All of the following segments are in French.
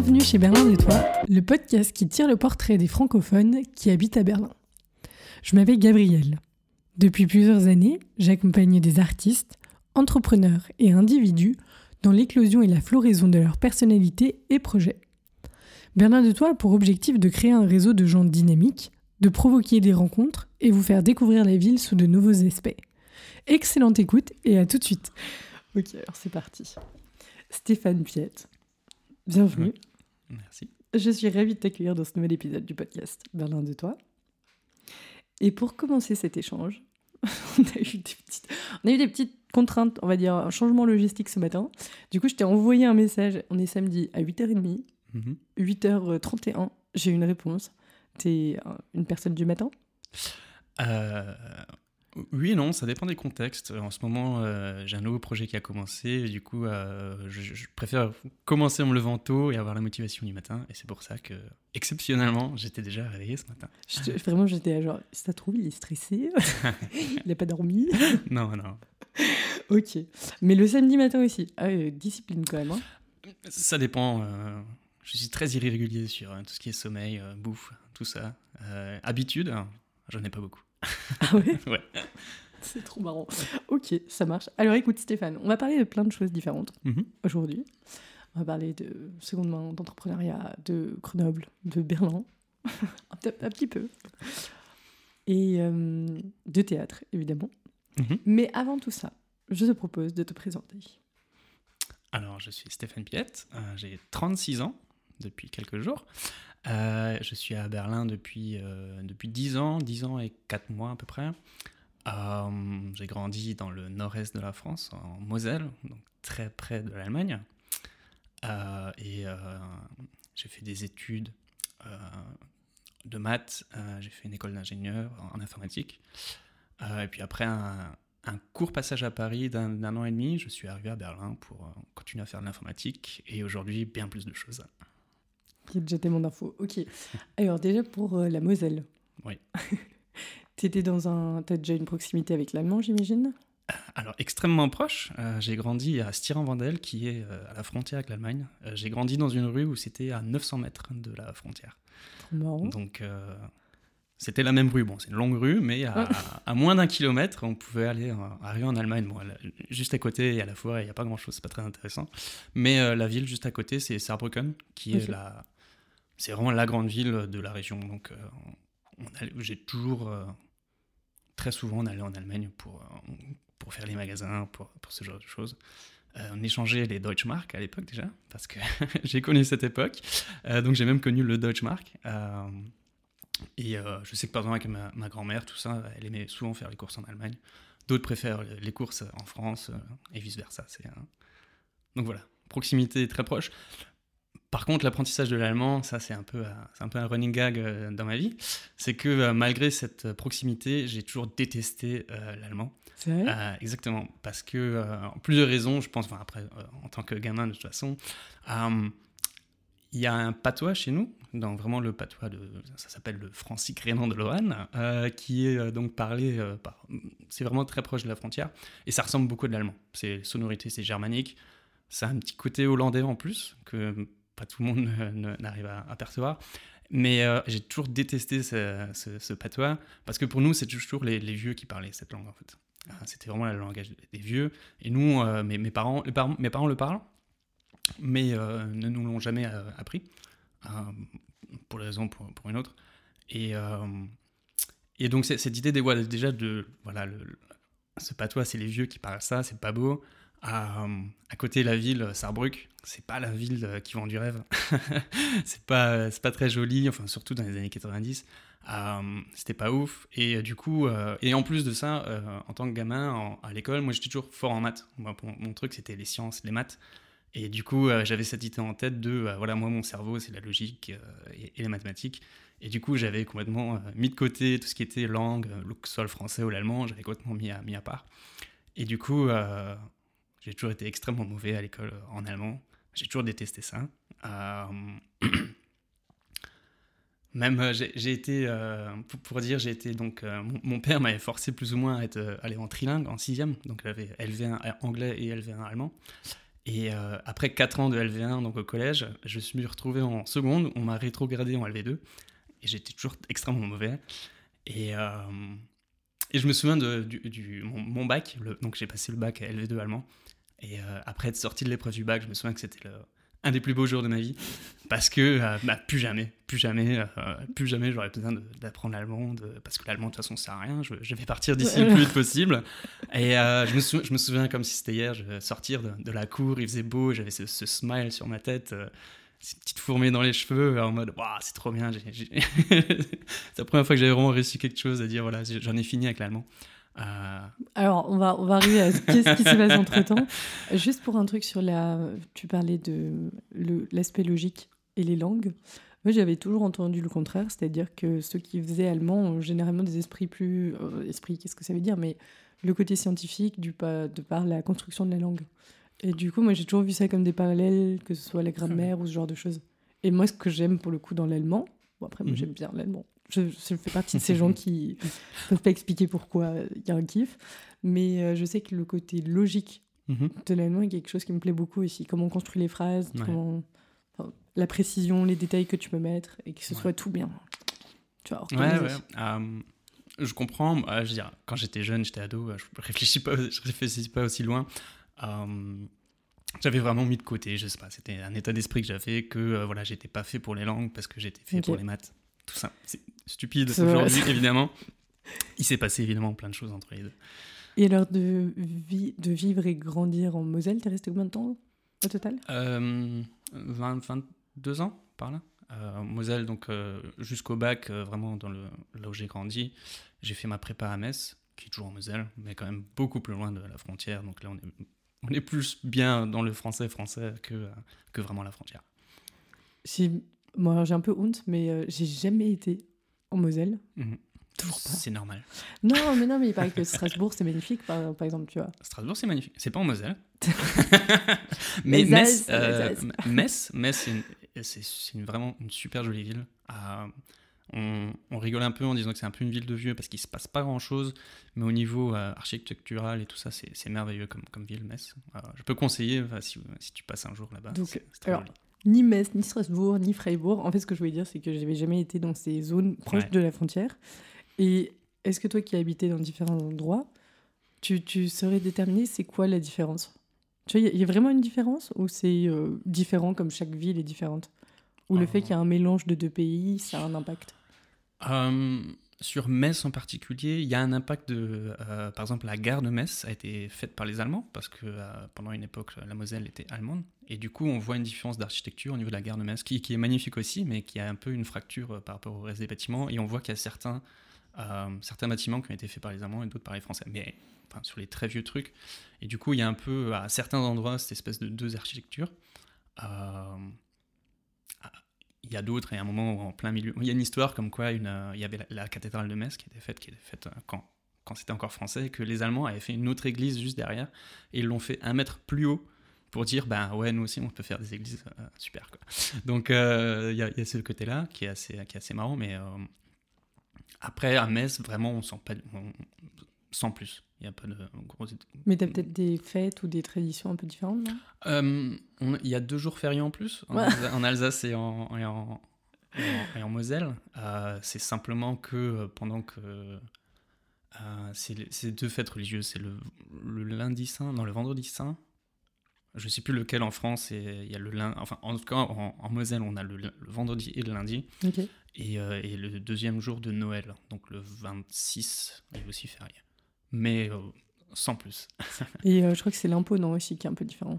Bienvenue chez Berlin de Toi, le podcast qui tire le portrait des francophones qui habitent à Berlin. Je m'appelle Gabrielle. Depuis plusieurs années, j'accompagne des artistes, entrepreneurs et individus dans l'éclosion et la floraison de leur personnalité et projets. Berlin de Toi a pour objectif de créer un réseau de gens dynamiques, de provoquer des rencontres et vous faire découvrir la ville sous de nouveaux aspects. Excellente écoute et à tout de suite. Ok, alors c'est parti. Stéphane Piette, bienvenue. Merci. Je suis ravie de t'accueillir dans ce nouvel épisode du podcast Berlin de Toi. Et pour commencer cet échange, on a eu des petites, on a eu des petites contraintes, on va dire, un changement logistique ce matin. Du coup, je t'ai envoyé un message. On est samedi à 8h30. 8h31, j'ai une réponse. T'es une personne du matin? Euh, Oui et non, ça dépend des contextes. En ce moment, euh, j'ai un nouveau projet qui a commencé. Et du coup, je, préfère commencer en me levant tôt et avoir la motivation du matin. Et c'est pour ça que, exceptionnellement, j'étais déjà réveillé ce matin. vraiment, j'étais genre, si ça trouve, il est stressé. il n'a pas dormi. non, non. ok. Mais le samedi matin aussi. Ah, discipline quand même. Hein. Ça dépend je suis très irrégulier sur euh, tout ce qui est sommeil, euh, bouffe, tout ça. Euh, habitude, j'en ai pas beaucoup. Ah ouais Ouais. C'est trop marrant. Ok, ça marche. Alors écoute Stéphane, on va parler de plein de choses différentes mhm. aujourd'hui. On va parler de seconde main, d'entrepreneuriat, de Grenoble, de Berlin, un, petit peu. Et de théâtre, évidemment. Mhm. Mais avant tout ça, je te propose de te présenter. Alors, je suis Stéphane Piette, j'ai 36 ans depuis quelques jours. Euh, je suis à Berlin depuis, euh, depuis 10 ans, 10 ans et 4 mois à peu près. Euh, j'ai grandi dans le nord-est de la France, en Moselle, donc très près de l'Allemagne. et j'ai fait des études de maths, j'ai fait une école d'ingénieur en informatique. et puis après un, un court passage à Paris d'un an et demi, je suis arrivé à Berlin pour continuer à faire de l'informatique et aujourd'hui bien plus de choses qui déjà tellement d'infos. Ok. Alors déjà pour euh, la Moselle. Oui. tu étais dans un... as déjà une proximité avec l'allemand, j'imagine? Alors, extrêmement proche. Euh, j'ai grandi à Stirin-Vandel, qui est euh, à la frontière avec l'Allemagne. j'ai grandi dans une rue où c'était à 900 mètres de la frontière. Marrant. Donc, c'était la même rue. Bon, c'est une longue rue, mais à, à moins d'un kilomètre, on pouvait aller arriver en Allemagne. Bon, juste à côté, il y a la forêt, il n'y a pas grand-chose, c'est pas très intéressant. Mais la ville juste à côté, c'est Saarbrücken, qui est la, c'est vraiment la grande ville de la région. Donc, euh, j'ai toujours, euh, très souvent, on allait en Allemagne pour, euh, pour faire les magasins, pour, pour ce genre de choses. on échangeait les Deutschmark à l'époque déjà, parce que j'ai connu cette époque. donc, j'ai même connu le Deutschmark. et je sais que par exemple, avec ma, grand-mère, tout ça, elle aimait souvent faire les courses en Allemagne. D'autres préfèrent les courses en France et vice-versa. Donc voilà, proximité très proche. Par contre, l'apprentissage de l'allemand, ça c'est un, peu, euh, un peu un running gag euh, dans ma vie, c'est que euh, malgré cette proximité, j'ai toujours détesté l'allemand. C'est vrai? Exactement, parce que, plusieurs raisons, je pense, enfin, après, en tant que gamin de toute façon, il y a un patois chez nous, donc vraiment le patois de, ça s'appelle le francique rénan de Lorraine, qui est donc parlé par, c'est vraiment très proche de la frontière, et ça ressemble beaucoup à de l'allemand. C'est sonorité, c'est germanique, ça a un petit côté hollandais en plus, que tout le monde n'arrive à, apercevoir. Mais euh, j'ai toujours détesté ce, patois, parce que pour nous, c'est toujours les, vieux qui parlaient cette langue, en fait. Euh, c'était vraiment le langage des vieux. Et nous, euh, mes, parents, mes parents le parlent, mais ne nous l'ont jamais appris, pour des raisons pour, une autre. Et, et donc, cette idée des, déjà de. Voilà, le, ce patois, c'est les vieux qui parlent ça, c'est pas beau. À, à, côté de la ville, Sarrebruck, c'est pas la ville euh, qui vend du rêve. c'est pas, pas très joli, enfin surtout dans les années 90. Euh, c'était pas ouf. Et euh, du coup, et en plus de ça, en tant que gamin à l'école, moi j'étais toujours fort en maths. Moi, mon truc c'était les sciences, les maths. Et du coup, j'avais cette idée en tête de, voilà, moi mon cerveau c'est la logique et, les mathématiques. Et du coup, j'avais complètement mis de côté tout ce qui était langue, soit le français ou l'allemand, j'avais complètement mis à, mis à part. Et du coup, j'ai toujours été extrêmement mauvais à l'école en allemand. J'ai toujours détesté ça. Euh, même euh, j'ai été, euh, pour, dire, j'ai été donc, mon, père m'avait forcé plus ou moins à aller en trilingue, en sixième, donc j'avais LV1 anglais et LV1 allemand. Et euh, après 4 ans de LV1, donc au collège, je me suis retrouvé en seconde, on m'a rétrogradé en LV2, et j'étais toujours extrêmement mauvais. Et, euh, et je me souviens de mon, bac, donc j'ai passé le bac à LV2 allemand, et euh, après être sorti de l'épreuve du bac, je me souviens que c'était un des plus beaux jours de ma vie, parce que euh, bah, plus jamais, plus jamais, euh, plus jamais j'aurais besoin d'apprendre l'allemand, parce que l'allemand de toute façon ça sert à rien, je, vais partir d'ici le plus vite possible. Et je, me souviens comme si c'était hier, je vais sortir de, la cour, il faisait beau, j'avais ce, smile sur ma tête, ces petites fourmées dans les cheveux, en mode Waouh, c'est trop bien. c'est la première fois que j'avais vraiment réussi quelque chose à dire voilà, j'en ai fini avec l'allemand. Euh, Alors, on va, on va arriver à qu'est-ce qui s'est passé entre temps. Juste pour un truc sur la. Tu parlais de l'aspect logique et les langues. Moi, j'avais toujours entendu le contraire, c'est-à-dire que ceux qui faisaient allemand ont généralement des esprits plus. euh, esprit, qu'est-ce que ça veut dire Mais le côté scientifique du pas, de par la construction de la langue. Et du coup, moi, j'ai toujours vu ça comme des parallèles, que ce soit la grammaire ou ce genre de choses. Et moi, ce que j'aime pour le coup dans l'allemand, bon, après, moi, Mhm. j'aime bien l'allemand. Je, je fais partie de ces gens qui peuvent pas expliquer pourquoi il y a un kiff. Mais euh, je sais que le côté logique mhm. de l'allemand est quelque chose qui me plaît beaucoup aussi. Comment on construit les phrases, Ouais. comment... enfin, la précision, les détails que tu peux mettre et que ce Ouais. soit tout bien. Tu vois, Ouais, ouais. Je comprends. euh, je veux dire, quand j'étais jeune, j'étais ado, euh, je réfléchis pas, je réfléchis pas aussi loin. Euh, j'avais vraiment mis de côté, je sais pas, c'était un état d'esprit que j'avais que euh, voilà, j'étais pas fait pour les langues parce que j'étais fait pour les maths. Tout ça, c'est stupide aujourd'hui évidemment. Il s'est passé évidemment plein de choses entre les deux. Et alors de, vi- de vivre et grandir en Moselle, t'es resté combien de temps au total? Euh, 20, 22 ans par là. Euh, Moselle, donc euh, jusqu'au bac, euh, vraiment dans le, là où j'ai grandi, j'ai fait ma prépa à Metz, qui est toujours en Moselle, mais quand même beaucoup plus loin de la frontière. Donc là, on est, on est plus bien dans le français français que, que vraiment la frontière. J'ai bon, j'ai un peu honte, mais euh, j'ai jamais été en Moselle. Mhm. Toujours pas. C'est normal. Non, mais non, mais il paraît que Strasbourg, c'est magnifique, par, par exemple, tu vois. Strasbourg, c'est magnifique. C'est pas en Moselle. mais Les Metz, les euh. Metz, Metz, c'est une- c'est c'est une- vraiment une super jolie ville. Euh, on, on rigole un peu en disant que c'est un peu une ville de vieux parce qu'il se passe pas grand chose, mais au niveau euh, architectural et tout ça, c'est merveilleux comme, comme ville, Metz. Euh, je peux conseiller euh, si, si tu passes un jour là-bas. Donc, alors. Ni Metz, ni Strasbourg, ni Freiburg. En fait, ce que je voulais dire, c'est que j'avais jamais été dans ces zones proches Ouais. de la frontière. Et est-ce que toi qui as habité dans différents endroits, tu, tu saurais déterminer c'est quoi la différence? Tu vois, il y a- il y, a vraiment une différence ou c'est euh, différent comme chaque ville est différente? Ou le Oh. fait qu'il y a un mélange de deux pays, ça a un impact? Euh, sur Metz en particulier, il y a un impact de. euh, par exemple, la gare de Metz a été faite par les Allemands, parce que euh, pendant une époque, la Moselle était allemande. Et du coup, on voit une différence d'architecture au niveau de la gare de Metz, qui, qui est magnifique aussi, mais qui a un peu une fracture par rapport au reste des bâtiments. Et on voit qu'il y a certains, certains bâtiments qui ont été faits par les Allemands et d'autres par les Français. Mais enfin, sur les très vieux trucs. Et du coup, il y a un peu, à certains endroits, cette espèce de deux architectures. Il y a d'autres, et à un moment en plein milieu. Il y a une histoire comme quoi euh, il y avait la, cathédrale de Metz qui était faite, qui était faite euh, quand, quand c'était encore français, et que les Allemands avaient fait une autre église juste derrière, et ils l'ont fait un mètre plus haut pour dire, ben ouais, nous aussi on peut faire des églises euh, super. Quoi. Donc euh, il y, a, il y a ce côté-là qui est assez, qui est assez marrant, mais après à Metz, vraiment on sent pas, sans plus. Il y a pas de gros. Mais tu as peut-être des fêtes ou des traditions un peu différentes, non? Euh, on- il y a deux jours fériés en plus, en, Ouais. Alsa- en Alsace et en, et en, et Moselle. Euh, c'est simplement que euh, pendant que. euh, c'est deux fêtes religieuses, c'est le, le lundi saint, non, le vendredi saint. Je sais plus lequel en France, et il y a le lundi. Enfin, en tout cas, en, en Moselle, on a le, le vendredi et le lundi. Et, et le deuxième jour de Noël, donc le 26, est aussi férié. Mais euh, sans plus. Et euh, je crois que c'est l'impôt, non, aussi, qui est un peu différent.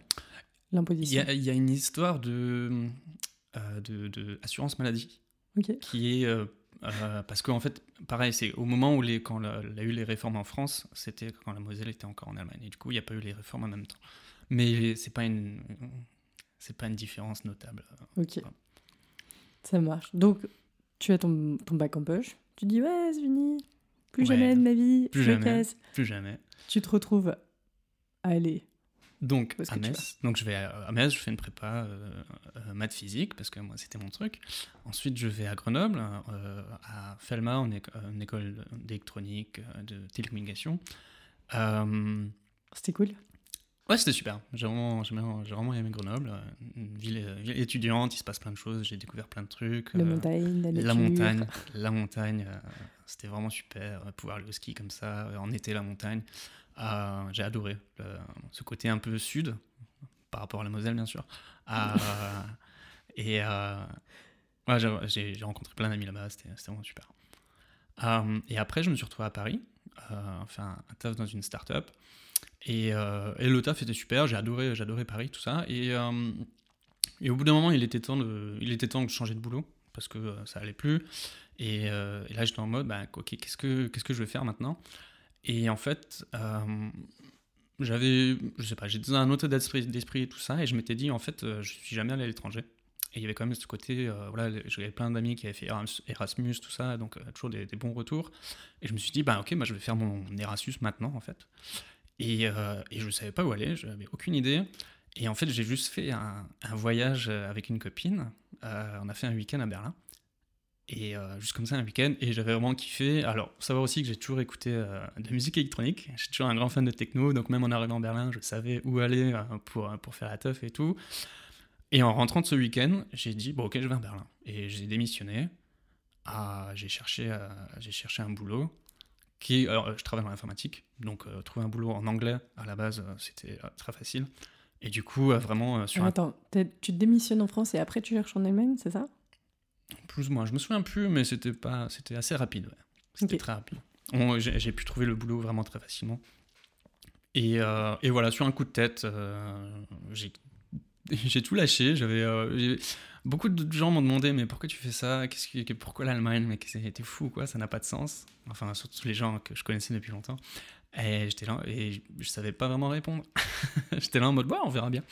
Y L'imposition. a, il y a une histoire de, euh, de, de assurance maladie Ok. qui est euh, parce qu'en fait pareil c'est au moment où les quand la- il y a eu les réformes en France c'était quand la Moselle était encore en Allemagne et du coup il n'y a pas eu les réformes en même temps mais c'est pas une c'est pas une différence notable Ok. Ça marche. Donc, tu as ton, ton bac en poche. Tu dis, ouais, c'est fini. Plus Ouais. jamais de ma vie. Plus je jamais. casse. plus jamais Tu te retrouves à aller. donc à Metz donc je vais à, à Metz je fais une prépa euh, euh, maths physique parce que moi c'était mon truc ensuite je vais à Grenoble euh, à Felma en une école d'électronique de télécommunication Euh, C'était cool. Ouais, c'était super. J'ai vraiment, j'ai vraiment, j'ai vraiment aimé Grenoble. Euh, Une ville, euh, ville étudiante, il se passe plein de choses. J'ai découvert plein de trucs. La Euh, montagne, la montagne, la montagne, euh, c'était vraiment super. euh, Pouvoir aller au ski comme ça, euh, en été la montagne, Euh, j'ai adoré euh, ce côté un peu sud, par rapport à la Moselle bien sûr. Euh, et euh, ouais, j'ai- rencontré plein d'amis là-bas, c'était c'était vraiment super. Euh, et après, je me suis retrouvé à Paris, euh, enfin un taf dans une start-up. Et, euh, et le taf était super, j'ai adoré, adoré Paris, tout ça. Et, euh, et au bout d'un moment, il était temps de, il était temps de changer de boulot parce que euh, ça allait plus. Et, là, j'étais en mode, bah, ok, qu'est-ce que, que je vais faire maintenant? Et en fait, j'avais, je sais pas, j'étais dans un autre d'esprit, d'esprit et tout ça, et je m'étais dit, en fait, je suis jamais allé à l'étranger. Et il y avait quand même ce côté, voilà, j'avais plein d'amis qui avaient fait Erasmus- tout ça, donc toujours des, bons retours. Et je me suis dit, bah ok, bah, je vais faire mon Erasmus maintenant, en fait. Et, euh, et je ne savais pas où aller, je n'avais aucune idée. Et en fait, j'ai juste fait un, voyage euh, avec une copine. Euh, on a fait un week-end à Berlin. Et juste comme ça, un week-end. Et j'avais vraiment kiffé. Alors, faut savoir aussi que j'ai toujours écouté de la musique électronique. Je toujours un grand fan de techno. Donc, même en arrivant à Berlin, je savais où aller pour, pour faire la teuf et tout. Et en rentrant de ce week-end, j'ai dit, bon, ok, je vais à Berlin. Et j'ai démissionné. Ah, j'ai cherché, j'ai cherché un boulot. Qui, alors, je travaille dans l'informatique. Donc, euh, trouver un boulot en anglais, à la base, euh, c'était euh, très facile. Et du coup, vraiment, sur Ah, un Attends, tu démissionnes en France et après tu cherches en Allemagne, c'est ça? Plus ou moins. Je me souviens plus, mais c'était pas, c'était assez rapide. ouais. C'était très rapide. J'ai pu trouver le boulot vraiment très facilement. Et, et voilà, sur un coup de tête, j'ai j'ai tout lâché. J'avais euh, beaucoup de gens m'ont demandé mais pourquoi tu fais ça? Qu'est-ce qui, pourquoi l'Allemagne? Mais t'es fou quoi? Ça n'a pas de sens. Enfin surtout les gens que je connaissais depuis longtemps. Et j'étais là et je, je savais pas vraiment répondre. j'étais là en mode bah on verra bien.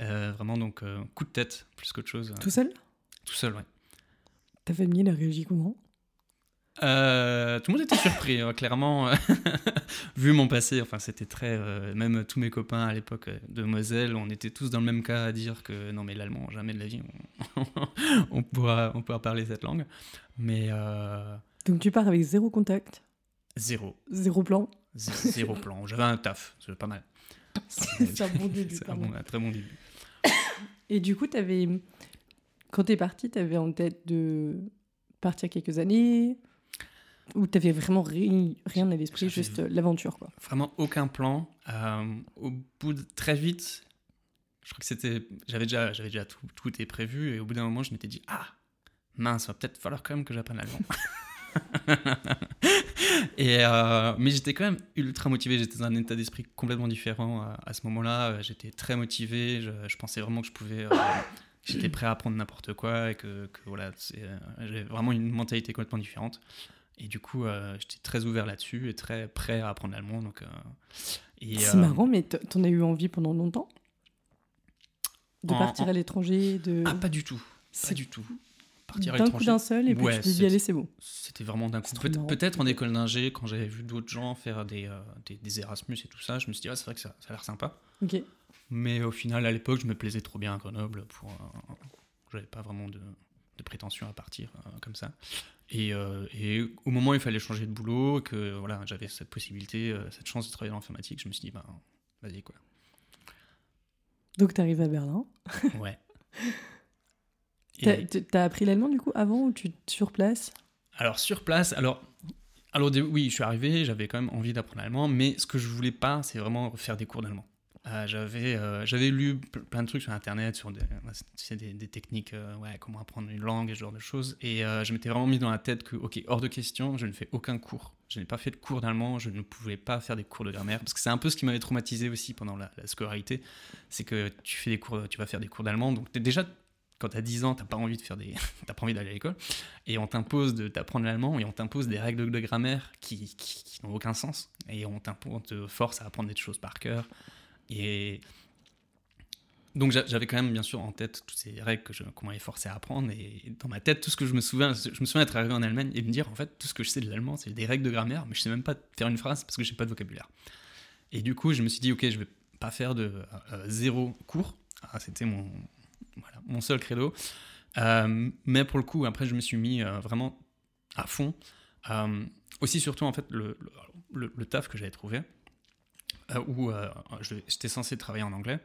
Euh, vraiment donc euh, coup de tête plus qu'autre chose. Tout seul? Tout seul ouais. Ta famille, elle a réagi comment? Euh, tout le monde était surpris, hein, clairement. Vu mon passé, enfin, c'était très. euh, même tous mes copains à l'époque euh, de Moselle, on était tous dans le même cas à dire que non, mais l'allemand, jamais de la vie, on, on pourra, on pourra parler cette langue. Mais euh, Donc tu pars avec zéro contact, zéro, zéro plan. Z- zéro plan. J'avais un taf, c'est pas mal. C'est un bon début, C'est un, pardon. bon- un très bon début. Et du coup, t'avais... quand t'es parti, t'avais en tête de partir quelques années Ou t'avais vraiment ri- rien à l'esprit, juste euh, l'aventure, quoi Vraiment aucun plan. Euh, au bout de très vite, je crois que c'était. J'avais déjà, j'avais déjà tout, tout était prévu et au bout d'un moment, je m'étais dit Ah, mince, va peut-être falloir quand même que j'apprenne l'allemand. et euh, mais j'étais quand même ultra motivé. J'étais dans un état d'esprit complètement différent à, à ce moment-là. J'étais très motivé. Je, je pensais vraiment que je pouvais. euh, J'étais prêt à apprendre n'importe quoi et que, que voilà, j'avais vraiment une mentalité complètement différente. Et du coup, euh, j'étais très ouvert là-dessus et très prêt à apprendre l'allemand. Donc, euh, C'est euh, marrant, mais t'en as eu envie pendant longtemps? De En- partir en- à l'étranger de... Ah, pas du tout. Pas du tout. Partir à D'un coup l'étranger, d'un seul, et puis Ouais, tu t'es dit, c'est- allez, c'est bon. c'était vraiment d'un coup. Peut-être en école d'ingé, quand j'avais vu d'autres gens faire des, des, des Erasmus et tout ça, je me suis dit, ah, c'est vrai que ça, ça a l'air sympa. Mais au final, à l'époque, je me plaisais trop bien à Grenoble. Pour, j'avais pas vraiment de, de prétention à partir euh, comme ça. Et, euh, et au moment où il fallait changer de boulot, que voilà, j'avais cette possibilité, euh, cette chance de travailler dans l'informatique, je me suis dit, bah, vas-y quoi. Donc t'arrives à Berlin. Ouais. T'as Et- t'as appris l'allemand du coup avant ou tu sur place? Alors sur place, alors, alors oui, je suis arrivé, j'avais quand même envie d'apprendre l'allemand, mais ce que je voulais pas, c'est vraiment faire des cours d'allemand. Euh, j'avais, euh, j'avais lu ple- plein de trucs sur internet sur des, techniques, euh, ouais, comment apprendre une langue ce genre de choses, et je m'étais vraiment mis dans la tête que, ok, hors de question, je ne fais aucun cours. Je n'ai pas fait de cours d'allemand, je ne pouvais pas faire des cours de grammaire, parce que c'est un peu ce qui m'avait traumatisé aussi pendant la, la scolarité, c'est que tu fais des cours, tu vas faire des cours d'allemand, donc déjà quand tu as 10 ans, tu pas envie de faire des t'as pas envie d'aller à l'école. Et on t'impose de t'apprendre l'allemand et on t'impose des règles de grammaire qui, qui, n'ont aucun sens. Et on te force à apprendre des choses par cœur et donc j'a- j'avais quand même bien sûr en tête toutes ces règles que je, qu'on m'avait forcé à apprendre. Et dans ma tête tout ce que je me souviens je me souviens être arrivé en Allemagne et me dire en fait tout ce que je sais de l'allemand c'est des règles de grammaire mais je sais même pas faire une phrase parce que j'ai pas de vocabulaire. Et du coup je me suis dit ok je vais pas faire de euh, zéro cours. Ah, c'était mon voilà, mon seul credo. Euh, mais pour le coup, après, je me suis mis euh, vraiment à fond. Aussi, surtout, en fait, le, le, taf que j'avais trouvé, où euh, j'étais censé travailler en anglais.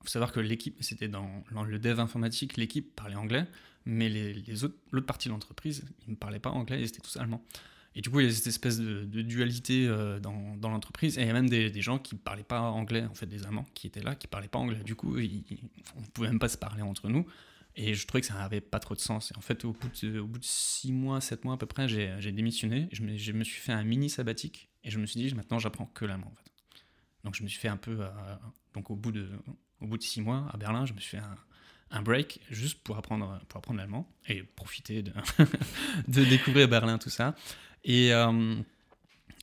Il faut savoir que l'équipe, c'était dans, le dev informatique, l'équipe parlait anglais, mais les, autres, l'autre partie de l'entreprise, ils ne parlaient pas anglais, ils étaient tous allemands. Et du coup, il y a cette espèce de, dualité euh, dans, l'entreprise. Et il y a même des, gens qui ne parlaient pas anglais, en fait, des Allemands qui étaient là, qui ne parlaient pas anglais. Du coup, on ne pouvait même pas se parler entre nous. Et je trouvais que ça n'avait pas trop de sens. Et en fait, au bout de, au bout de six mois, sept mois à peu près, j'ai j'ai démissionné. Je me, je me suis fait un mini sabbatique. Et je me suis dit, maintenant, j'apprends que l'allemand, en fait. Donc, je me suis fait un peu. euh, donc, au bout, de, au bout de six mois, à Berlin, je me suis fait un, break juste pour apprendre, pour apprendre l'allemand et profiter de, de découvrir Berlin, tout ça. Et euh,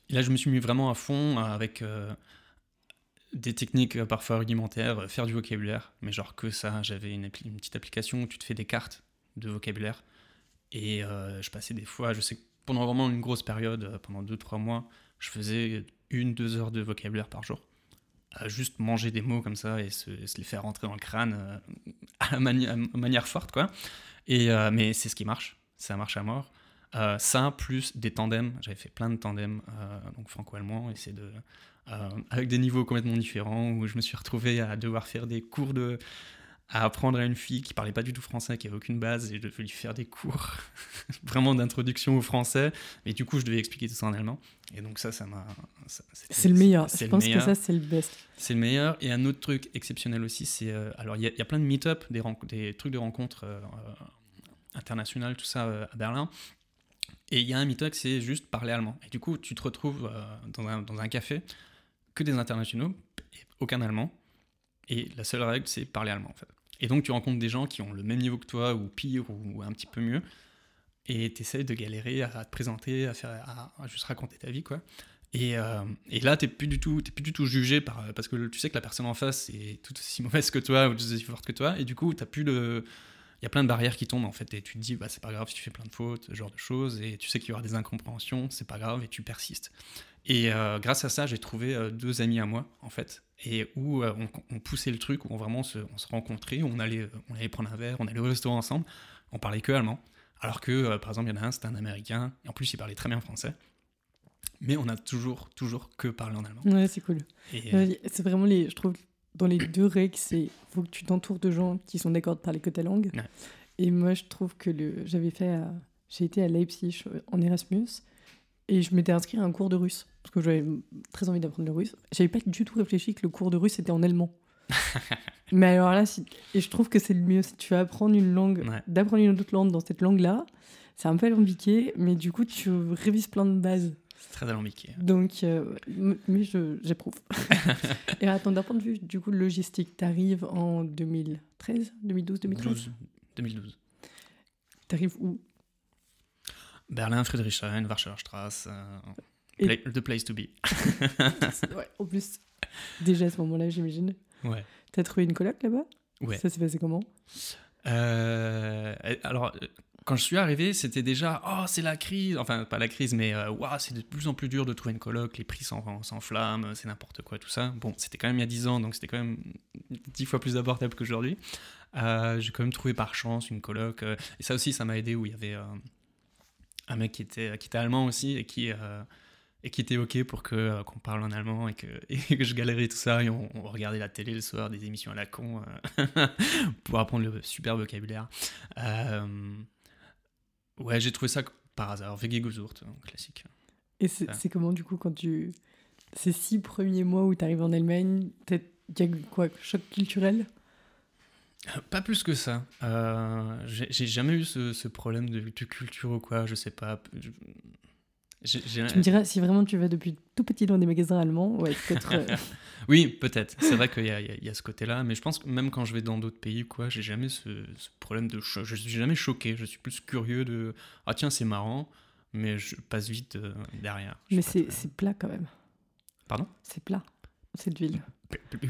là, je me suis mis vraiment à fond avec euh, des techniques parfois rudimentaires, faire du vocabulaire, mais genre que ça. J'avais une, petite application où tu te fais des cartes de vocabulaire. Et je passais des fois, je sais que pendant vraiment une grosse période, pendant 2-3 mois, je faisais une, deux heures de vocabulaire par jour. Juste manger des mots comme ça et se, les faire rentrer dans le crâne euh, à, mani- à manière forte, quoi. Et, euh, mais c'est ce qui marche, ça marche à mort. Euh, ça, plus des tandems, j'avais fait plein de tandems, euh, donc franco-allemand, et c'est de. avec des niveaux complètement différents, où je me suis retrouvé à devoir faire des cours de. À apprendre à une fille qui parlait pas du tout français, qui avait aucune base, et je devais lui faire des cours vraiment d'introduction au français, et du coup, je devais expliquer tout ça en allemand. Et donc, ça, ça m'a. C'est le meilleur. Je le pense que ça, c'est le best. C'est le meilleur. Et un autre truc exceptionnel aussi, c'est. euh, alors, il y, a- il y a plein de meet-up, des, trucs de rencontres euh, euh, internationales, tout ça euh, à Berlin. Et il y a un meet-up, c'est juste parler allemand. Et du coup, tu te retrouves dans, un, dans un café, que des internationaux, et aucun allemand. Et la seule règle, c'est parler allemand, en fait. Et donc, tu rencontres des gens qui ont le même niveau que toi, ou pire, ou, un petit peu mieux. Et tu essaies de galérer à te présenter, à, faire, à, juste raconter ta vie, quoi. Et, euh, là, t'es plus du tout, plus du tout jugé par, parce que tu sais que la personne en face est tout aussi mauvaise que toi ou tout aussi forte que toi, et du coup, t'as plus de, il y a plein de barrières qui tombent en fait, et tu te dis, bah c'est pas grave si tu fais plein de fautes, ce genre de choses, et tu sais qu'il y aura des incompréhensions, c'est pas grave, et tu persistes. Et euh, grâce à ça, j'ai trouvé euh, deux amis à moi en fait, et où euh, on, on poussait le truc, où on vraiment se, on se rencontrait, on allait, on allait prendre un verre, on allait au restaurant ensemble, on parlait que allemand. Alors que, par exemple, il y en a un, c'était un américain, et en plus, il parlait très bien français. Mais on a toujours, toujours que parlé en allemand. Ouais, c'est cool. C'est vraiment les. Je trouve dans les deux règles, c'est faut que tu t'entoures de gens qui sont d'accord de parler que ta langue. Ouais. Et moi, je trouve que le. J'avais fait. J'ai été à Leipzig en Erasmus et je m'étais inscrit à un cours de russe parce que j'avais très envie d'apprendre le russe. J'avais pas du tout réfléchi que le cours de russe était en allemand. Mais alors là, si- et je trouve que c'est le mieux. Si tu vas apprendre une langue, Ouais. d'apprendre une autre langue dans cette langue-là, c'est un peu alambiqué, mais du coup, tu révises plein de bases. c'est très alambiqué. Donc, euh, mais j'approuve. Et attends, d'un point de vue du coup logistique, t'arrives en 2013, 2012, 2013 12, 2012. T'arrives où? Berlin, Friedrichshain, Warschauer Straße, euh, pla- the place to be. ouais, En plus, déjà à ce moment-là, j'imagine. Ouais. T'as trouvé une coloc là-bas? Ouais. Ça s'est passé comment? Euh, alors, quand je suis arrivé, c'était déjà, oh, c'est la crise. Enfin, pas la crise, mais euh, Ouah, c'est de plus en plus dur de trouver une coloc, les prix s'en- s'enflamment, c'est n'importe quoi, tout ça. Bon, c'était quand même il y a 10 ans, donc c'était quand même 10 fois plus abordable qu'aujourd'hui. Euh, J'ai quand même trouvé par chance une coloc. euh, et ça aussi, ça m'a aidé où il y avait euh, un mec qui était, qui était allemand aussi et qui. euh, et qui était ok pour que euh, qu'on parle en allemand et que, et que je galérais tout ça et on, on regardait la télé le soir des émissions à la con euh, pour apprendre le super vocabulaire ouais j'ai trouvé ça par hasard Vegi Guzurt, classique Et c'est comment du coup quand tu. Ces six premiers mois où t'arrives en Allemagne, t'as- y a quoi? Choc culturel? Pas plus que ça Euh, j'ai jamais eu ce, ce problème de, de culture ou quoi je sais pas Je- j'ai- j'ai- Tu me diras, si vraiment tu vas depuis tout petit dans des magasins allemands, ouais, peut-être. euh, Oui, peut-être. C'est vrai qu'il y, a- y ce côté-là, mais je pense que même quand je vais dans d'autres pays, quoi, j'ai jamais ce, ce problème de choc. Je suis jamais choqué. Je suis plus curieux de ah tiens c'est marrant, mais je passe vite euh, derrière. Je mais c'est c'est plat quand même. Pardon? C'est plat, cette ville. très-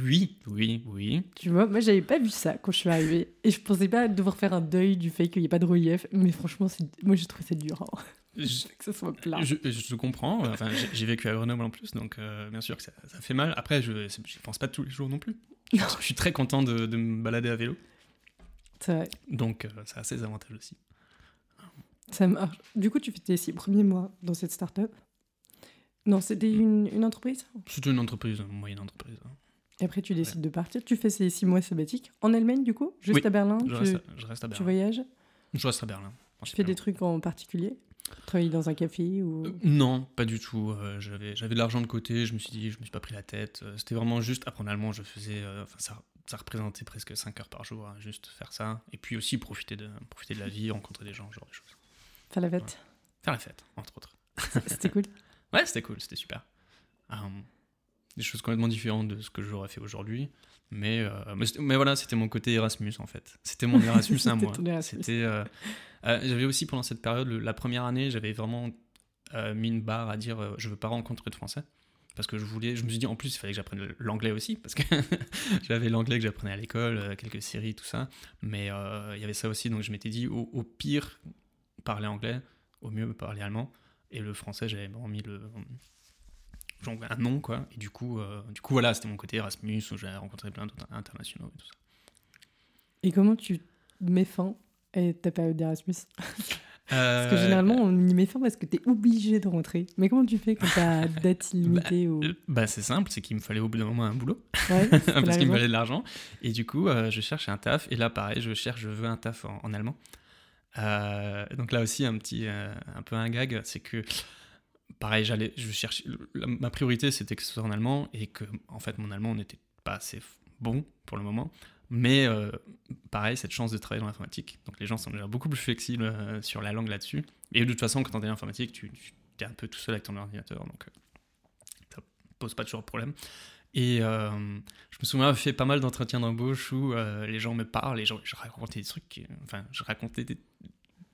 Oui, oui, oui. Tu vois, moi j'avais pas vu ça quand je suis arrivée. Et je pensais pas devoir faire un deuil du fait qu'il n'y ait pas de relief. Mais franchement, moi j'ai trouvé ça dur. hein, Je, que ça soit plat. je, je comprends. Enfin, j'ai- vécu à Grenoble en plus, donc euh, bien sûr que ça, ça fait mal. Après, je je pense pas tous les jours non plus. Je, je suis très content de, de me balader à vélo, C'est vrai, donc euh, ça a ses avantages aussi. ça marche. Du coup, tu fais tes six premiers mois dans cette start-up? Non, c'était une, une entreprise? C'était une entreprise, une moyenne entreprise. Et après, tu décides de partir. Tu fais ces six mois sabbatiques en Allemagne, du coup Juste Oui, à Berlin Je tu, reste, à, je reste à tu Berlin. voyages? Je reste à Berlin. Tu fais des trucs en particulier? Travailler dans un café ou... Euh, Non, pas du tout. Euh, j'avais, j'avais de l'argent de côté, je me suis dit, je me suis pas pris la tête. Euh, C'était vraiment juste apprendre l'allemand, je faisais. Enfin, ça, ça représentait presque 5 heures par jour, hein, juste faire ça. Et puis aussi profiter de, profiter de la vie, rencontrer des gens, ce genre de choses. Faire la fête? Faire la fête, entre autres. C'était cool. Ouais, c'était cool, c'était super. Des choses complètement différentes de ce que j'aurais fait aujourd'hui. Mais, euh, mais, voilà, c'était mon côté Erasmus en fait. C'était mon Erasmus à moi. C'était. euh, euh, j'avais aussi pendant cette période, la première année, j'avais vraiment mis une barre à dire je veux pas rencontrer de français. Parce que je voulais, je me suis dit en plus il fallait que j'apprenne l'anglais aussi, parce que j'avais l'anglais que j'apprenais à l'école, quelques séries, tout ça. Mais il y avait ça aussi, donc je m'étais dit au, au pire, parler anglais, au mieux parler allemand. Et le français, j'avais vraiment mis le, genre un nom, quoi. Et du coup, euh, du coup voilà, c'était mon côté Erasmus, où j'avais rencontré plein d'autres internationaux et tout ça. Et comment tu mets fin à ta période d'Erasmus Parce que Euh, généralement, on y met fin parce que tu es obligé de rentrer. Mais comment tu fais quand tu as date illimitée ou... euh, Bah, c'est simple, c'est qu'il me fallait au bout d'un moment un boulot. Ouais, parce qu'il me fallait de l'argent. Et du coup, euh, je cherche un taf. Et là, pareil, je cherche, je veux un taf en, en allemand. Euh, donc là aussi, un petit, euh, un peu un gag, c'est que, pareil, j'allais, je cherche, la- ma priorité, c'était que ce soit en allemand et que, en fait, mon allemand n'était pas assez bon pour le moment. Mais euh, pareil, cette chance de travailler dans l'informatique. Donc les gens sont déjà beaucoup plus flexibles euh, sur la langue là-dessus. Et de toute façon, quand en informatique, tu, tu es un peu tout seul avec ton ordinateur. Donc euh, ça pose pas toujours de problème. Et euh, je me souviens avoir fait pas mal d'entretiens d'embauche où les gens me parlent et genre, je racontais des trucs, enfin, je racontais des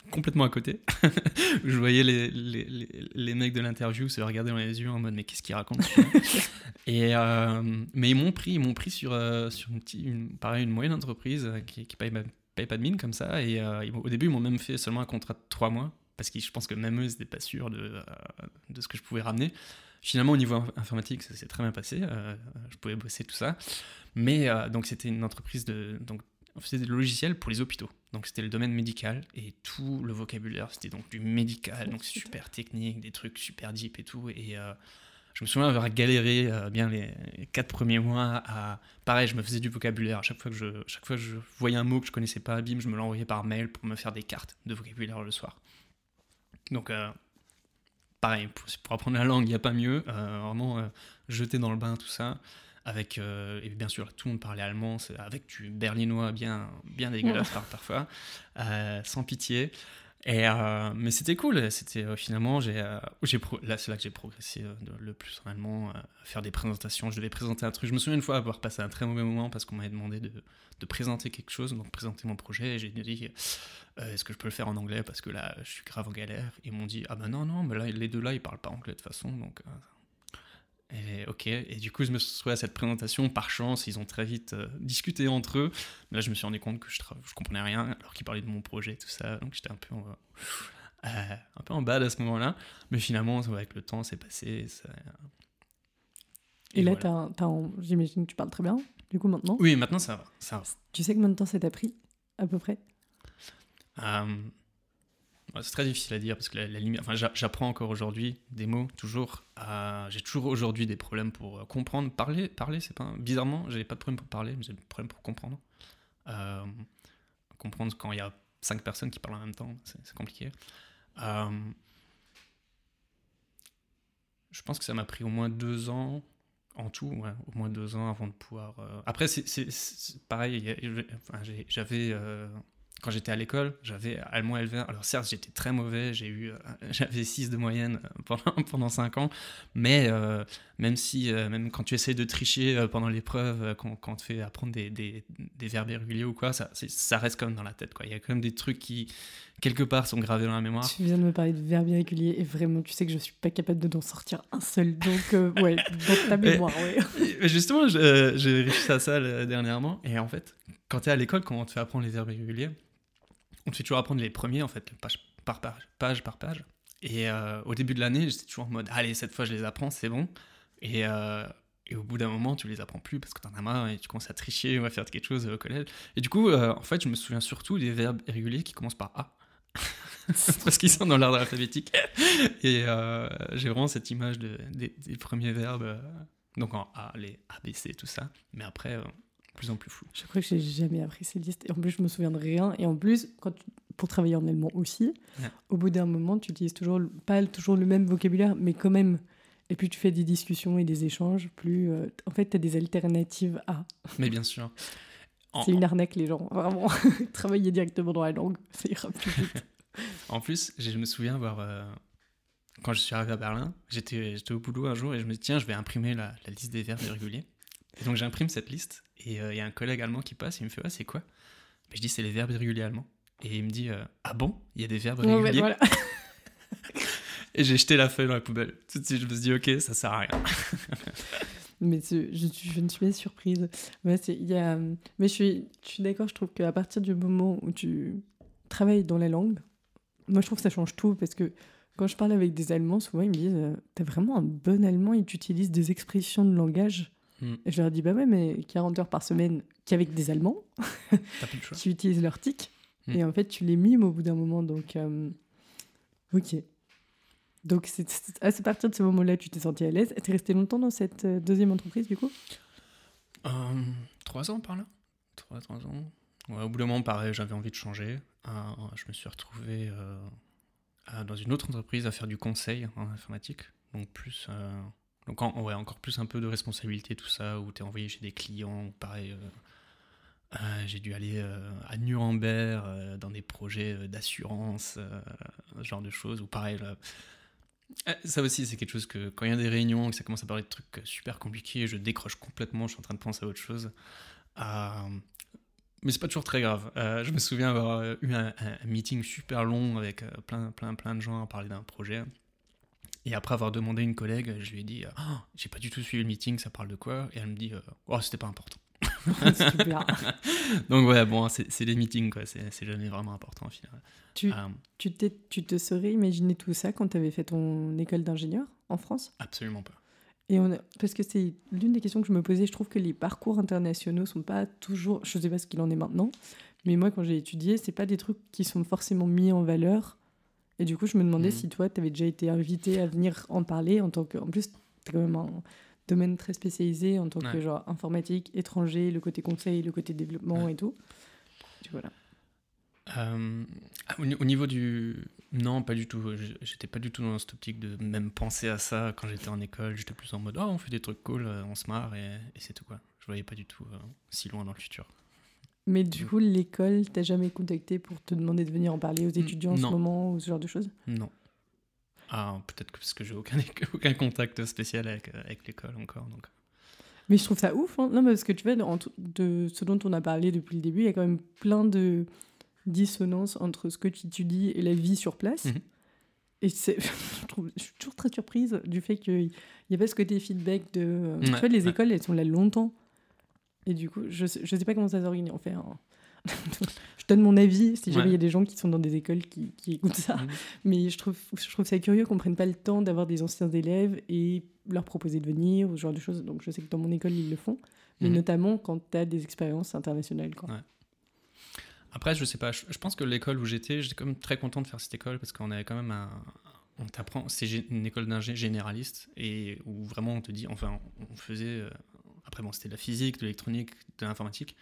complètement à côté. je voyais les, les, les, les mecs de l'interview se regarder dans les yeux en mode mais qu'est-ce qu'ils racontent celui-là Et euh, mais ils m'ont pris, ils m'ont pris sur euh, sur une petite, une, pareil une moyenne entreprise euh, qui, qui paye, paye pas de mine comme ça. Et euh, au début ils m'ont même fait seulement un contrat de trois mois parce que je pense que même eux ils n'étaient pas sûrs de de ce que je pouvais ramener. Finalement, au niveau inf- informatique, ça s'est très bien passé. euh, je pouvais bosser tout ça. Mais euh, donc, c'était une entreprise de. Donc, on faisait des logiciels pour les hôpitaux. Donc, c'était le domaine médical et tout le vocabulaire, c'était donc du médical, donc super technique, des trucs super deep et tout. Et euh, je me souviens avoir galéré euh, bien les quatre premiers mois à. Pareil, je me faisais du vocabulaire. À chaque fois que je, chaque fois je voyais un mot que je connaissais pas, bim, je me l'envoyais par mail pour me faire des cartes de vocabulaire le soir. Donc, euh, pareil, pour, pour apprendre la langue, il n'y a pas mieux. Vraiment, jeter dans le bain, tout ça. Avec, euh, et bien sûr, tout le monde parlait allemand, avec du berlinois bien, bien dégueulasse par, parfois, euh, sans pitié. Et, euh, mais c'était cool, c'était finalement, j'ai, là c'est là que j'ai progressé de- le plus en allemand, faire des présentations. Je devais présenter un truc. Je me souviens une fois avoir passé un très mauvais moment parce qu'on m'avait demandé de, de présenter quelque chose, donc présenter mon projet. Et j'ai dit, est-ce que je peux le faire en anglais? Parce que là, je suis grave en galère. Ils m'ont dit, ah ben non, non, mais là, les deux là, ils parlent pas anglais de toute façon, donc. Et, ok, et du coup, je me suis retrouvé à cette présentation. Par chance, ils ont très vite euh, discuté entre eux. Là, je me suis rendu compte que je, je comprenais rien alors qu'ils parlaient de mon projet, tout ça. Donc, j'étais un peu en, euh, un peu en bad à ce moment-là. Mais finalement, avec le temps, c'est passé. ça- Et, là, voilà. j'imagine que tu parles très bien, du coup, maintenant. Oui, maintenant, ça va. Ça va. Tu sais combien de temps ça t'a pris, à peu près? Euh, c'est très difficile à dire parce que la, limite, enfin, j'a- j'apprends encore aujourd'hui des mots, toujours. J'ai toujours aujourd'hui des problèmes pour euh, comprendre. Parler, parler, c'est pas. Bizarrement, j'ai pas de problème pour parler, mais j'ai des problèmes pour comprendre. Euh, comprendre quand il y a cinq personnes qui parlent en même temps, c'est compliqué. Euh, je pense que ça m'a pris au moins deux ans. En tout, au moins deux ans avant de pouvoir. Après, c'est pareil. J'avais quand j'étais à l'école, j'avais allemand L20. Alors certes, j'étais très mauvais, j'ai eu, euh, j'avais 6 de moyenne euh, pendant, pendant 5 ans, mais euh, même si, euh, même quand tu essayes de tricher pendant l'épreuve, quand, quand on te fait apprendre des, des, des verbes irréguliers ou quoi, ça, ça reste quand même dans la tête. Quoi. Il y a quand même des trucs qui, quelque part, sont gravés dans la mémoire. Tu viens de me parler de verbes irréguliers et vraiment, tu sais que je suis pas capable de d'en sortir un seul. Donc, euh, ouais, dans ta mémoire, ouais. Et Justement, j'ai réfléchi à ça dernièrement, et en fait, quand tu es à l'école, quand on te fait apprendre les verbes irréguliers, on te fait toujours apprendre les premiers, en fait, page par page. Et euh, au début de l'année, j'étais toujours en mode, allez, cette fois je les apprends, c'est bon. Et, euh, et au bout d'un moment, tu les apprends plus parce que t'en as marre et tu commences à tricher ou à faire quelque chose au collège. Et du coup, euh, en fait, je me souviens surtout des verbes irréguliers qui commencent par A. parce qu'ils sont dans l'ordre alphabétique. Et euh, j'ai vraiment cette image de, des, des premiers verbes, euh, donc en A, les A, B, C, tout ça. Mais après, euh, de plus en plus flou. Je crois que j'ai jamais appris ces listes. Et en plus, je me souviens de rien. Et en plus, quand tu- pour travailler en allemand aussi, Ouais. au bout d'un moment, tu utilises toujours, pas toujours le même vocabulaire, mais quand même. Et plus tu fais des discussions et des échanges, plus. euh, en fait, tu as des alternatives à. Mais bien sûr. En, C'est une arnaque, les gens. Vraiment. Travailler directement dans la langue, ça ira plus vite. en plus, je me souviens avoir. euh, quand je suis arrivé à Berlin, j'étais j'étais au boulot un jour et je me dis, tiens, je vais imprimer la, la liste des verbes irréguliers. Et donc j'imprime cette liste et euh, il y a un collègue allemand qui passe et il me fait, ouais, c'est quoi? Mais Je dis, c'est les verbes irréguliers allemands. Et il me dit, euh, ah bon? Il y a des verbes Ouais, ouais, irréguliers voilà. Et j'ai jeté la feuille dans la poubelle. Tout de suite, je me suis dit, ok, ça sert à rien. Mais je, je ne suis pas surprise. Ouais, il y a, mais je suis, je suis d'accord, je trouve qu'à partir du moment où tu travailles dans la langue, moi je trouve que ça change tout parce que quand je parle avec des Allemands, souvent ils me disent euh, T'as vraiment un bon allemand et tu utilises des expressions de langage. Hmm. Et je leur dis Bah ouais, mais 40 heures par semaine qu'avec des Allemands qui utilisent leur tic. Hmm. Et en fait, tu les mimes au bout d'un moment. Donc, euh, ok. Donc, c'est à partir de ce moment-là, tu t'es senti à l'aise. T'es resté longtemps dans cette euh, deuxième entreprise, du coup? Euh, trois ans par là Trois, trois ans. Ouais, au bout d'un moment, pareil, j'avais envie de changer. Je me suis retrouvé euh, dans une autre entreprise à faire du conseil en informatique. Donc, plus. Donc ouais, encore plus un peu de responsabilité, tout ça, où tu es envoyé chez des clients. Pareil, euh, euh, j'ai dû aller euh, à Nuremberg dans des projets d'assurance, ce genre de choses. Ou pareil, là, ça aussi, c'est quelque chose que quand il y a des réunions, que ça commence à parler de trucs super compliqués, je décroche complètement, je suis en train de penser à autre chose. Mais c'est pas toujours très grave. Je me souviens avoir eu un, un meeting super long avec plein, plein, plein de gens à parler d'un projet. Et après avoir demandé à une collègue, je lui ai dit euh, Oh, J'ai pas du tout suivi le meeting, ça parle de quoi? Et elle me dit euh, Oh, c'était pas important. Donc, ouais, bon, c'est les meetings, quoi. C'est jamais vraiment important au final. Tu, Euh, tu te serais imaginé tout ça quand tu avais fait ton école d'ingénieur en France? Absolument pas. Et on a- Parce que c'est l'une des questions que je me posais. Je trouve que les parcours internationaux sont pas toujours. Je sais pas ce qu'il en est maintenant, mais moi, quand j'ai étudié, c'est pas des trucs qui sont forcément mis en valeur. Et du coup, je me demandais Mhm. si toi, tu avais déjà été invité à venir en parler en tant que. En plus, tu quand même un domaine très spécialisé en tant que genre informatique, étranger, le côté conseil, le côté développement Ouais. et tout. Du- Voilà. Euh, au, ni- au niveau du. Non, pas du tout. J'étais pas du tout dans cette optique de même penser à ça quand j'étais en école. J'étais plus en mode, oh, on fait des trucs cool, euh, on se marre et, et c'est tout quoi. Je voyais pas du tout euh, si loin dans le futur. Mais du coup, l'école t'a jamais contacté pour te demander de venir en parler aux étudiants en ce moment ou ce genre de choses? Non. Ah, peut-être que parce que j'ai aucun, aucun contact spécial avec, euh, avec l'école encore. Donc. Mais je trouve ça ouf. hein. Non, mais parce que tu vois, de ce dont on a parlé depuis le début, il y a quand même plein de dissonances entre ce que tu étudies et la vie sur place. Mhm. Et je, trouve- je suis toujours très surprise du fait qu'il n'y a pas ce côté feedback de. tu Ouais, vois, les ouais. écoles, elles sont là longtemps. Et du coup, je sais, je sais pas comment ça s'organise. Enfin, hein. je donne mon avis si jamais il Ouais. y a des gens qui sont dans des écoles qui, qui écoutent ça. Mhm. Mais je trouve, je trouve ça curieux qu'on prenne pas le temps d'avoir des anciens élèves et leur proposer de venir ou ce genre de choses. Donc je sais que dans mon école, ils le font. Mais Mhm. notamment quand tu as des expériences internationales. Quoi. Ouais. Après, je sais pas, je, je pense que l'école où j'étais, j'étais quand même très content de faire cette école parce qu'on avait quand même un. On t'apprend, c'est une école d'ingé généraliste et où vraiment on te dit, enfin, on faisait. Après, bon, c'était de la physique, de l'électronique, de l'informatique.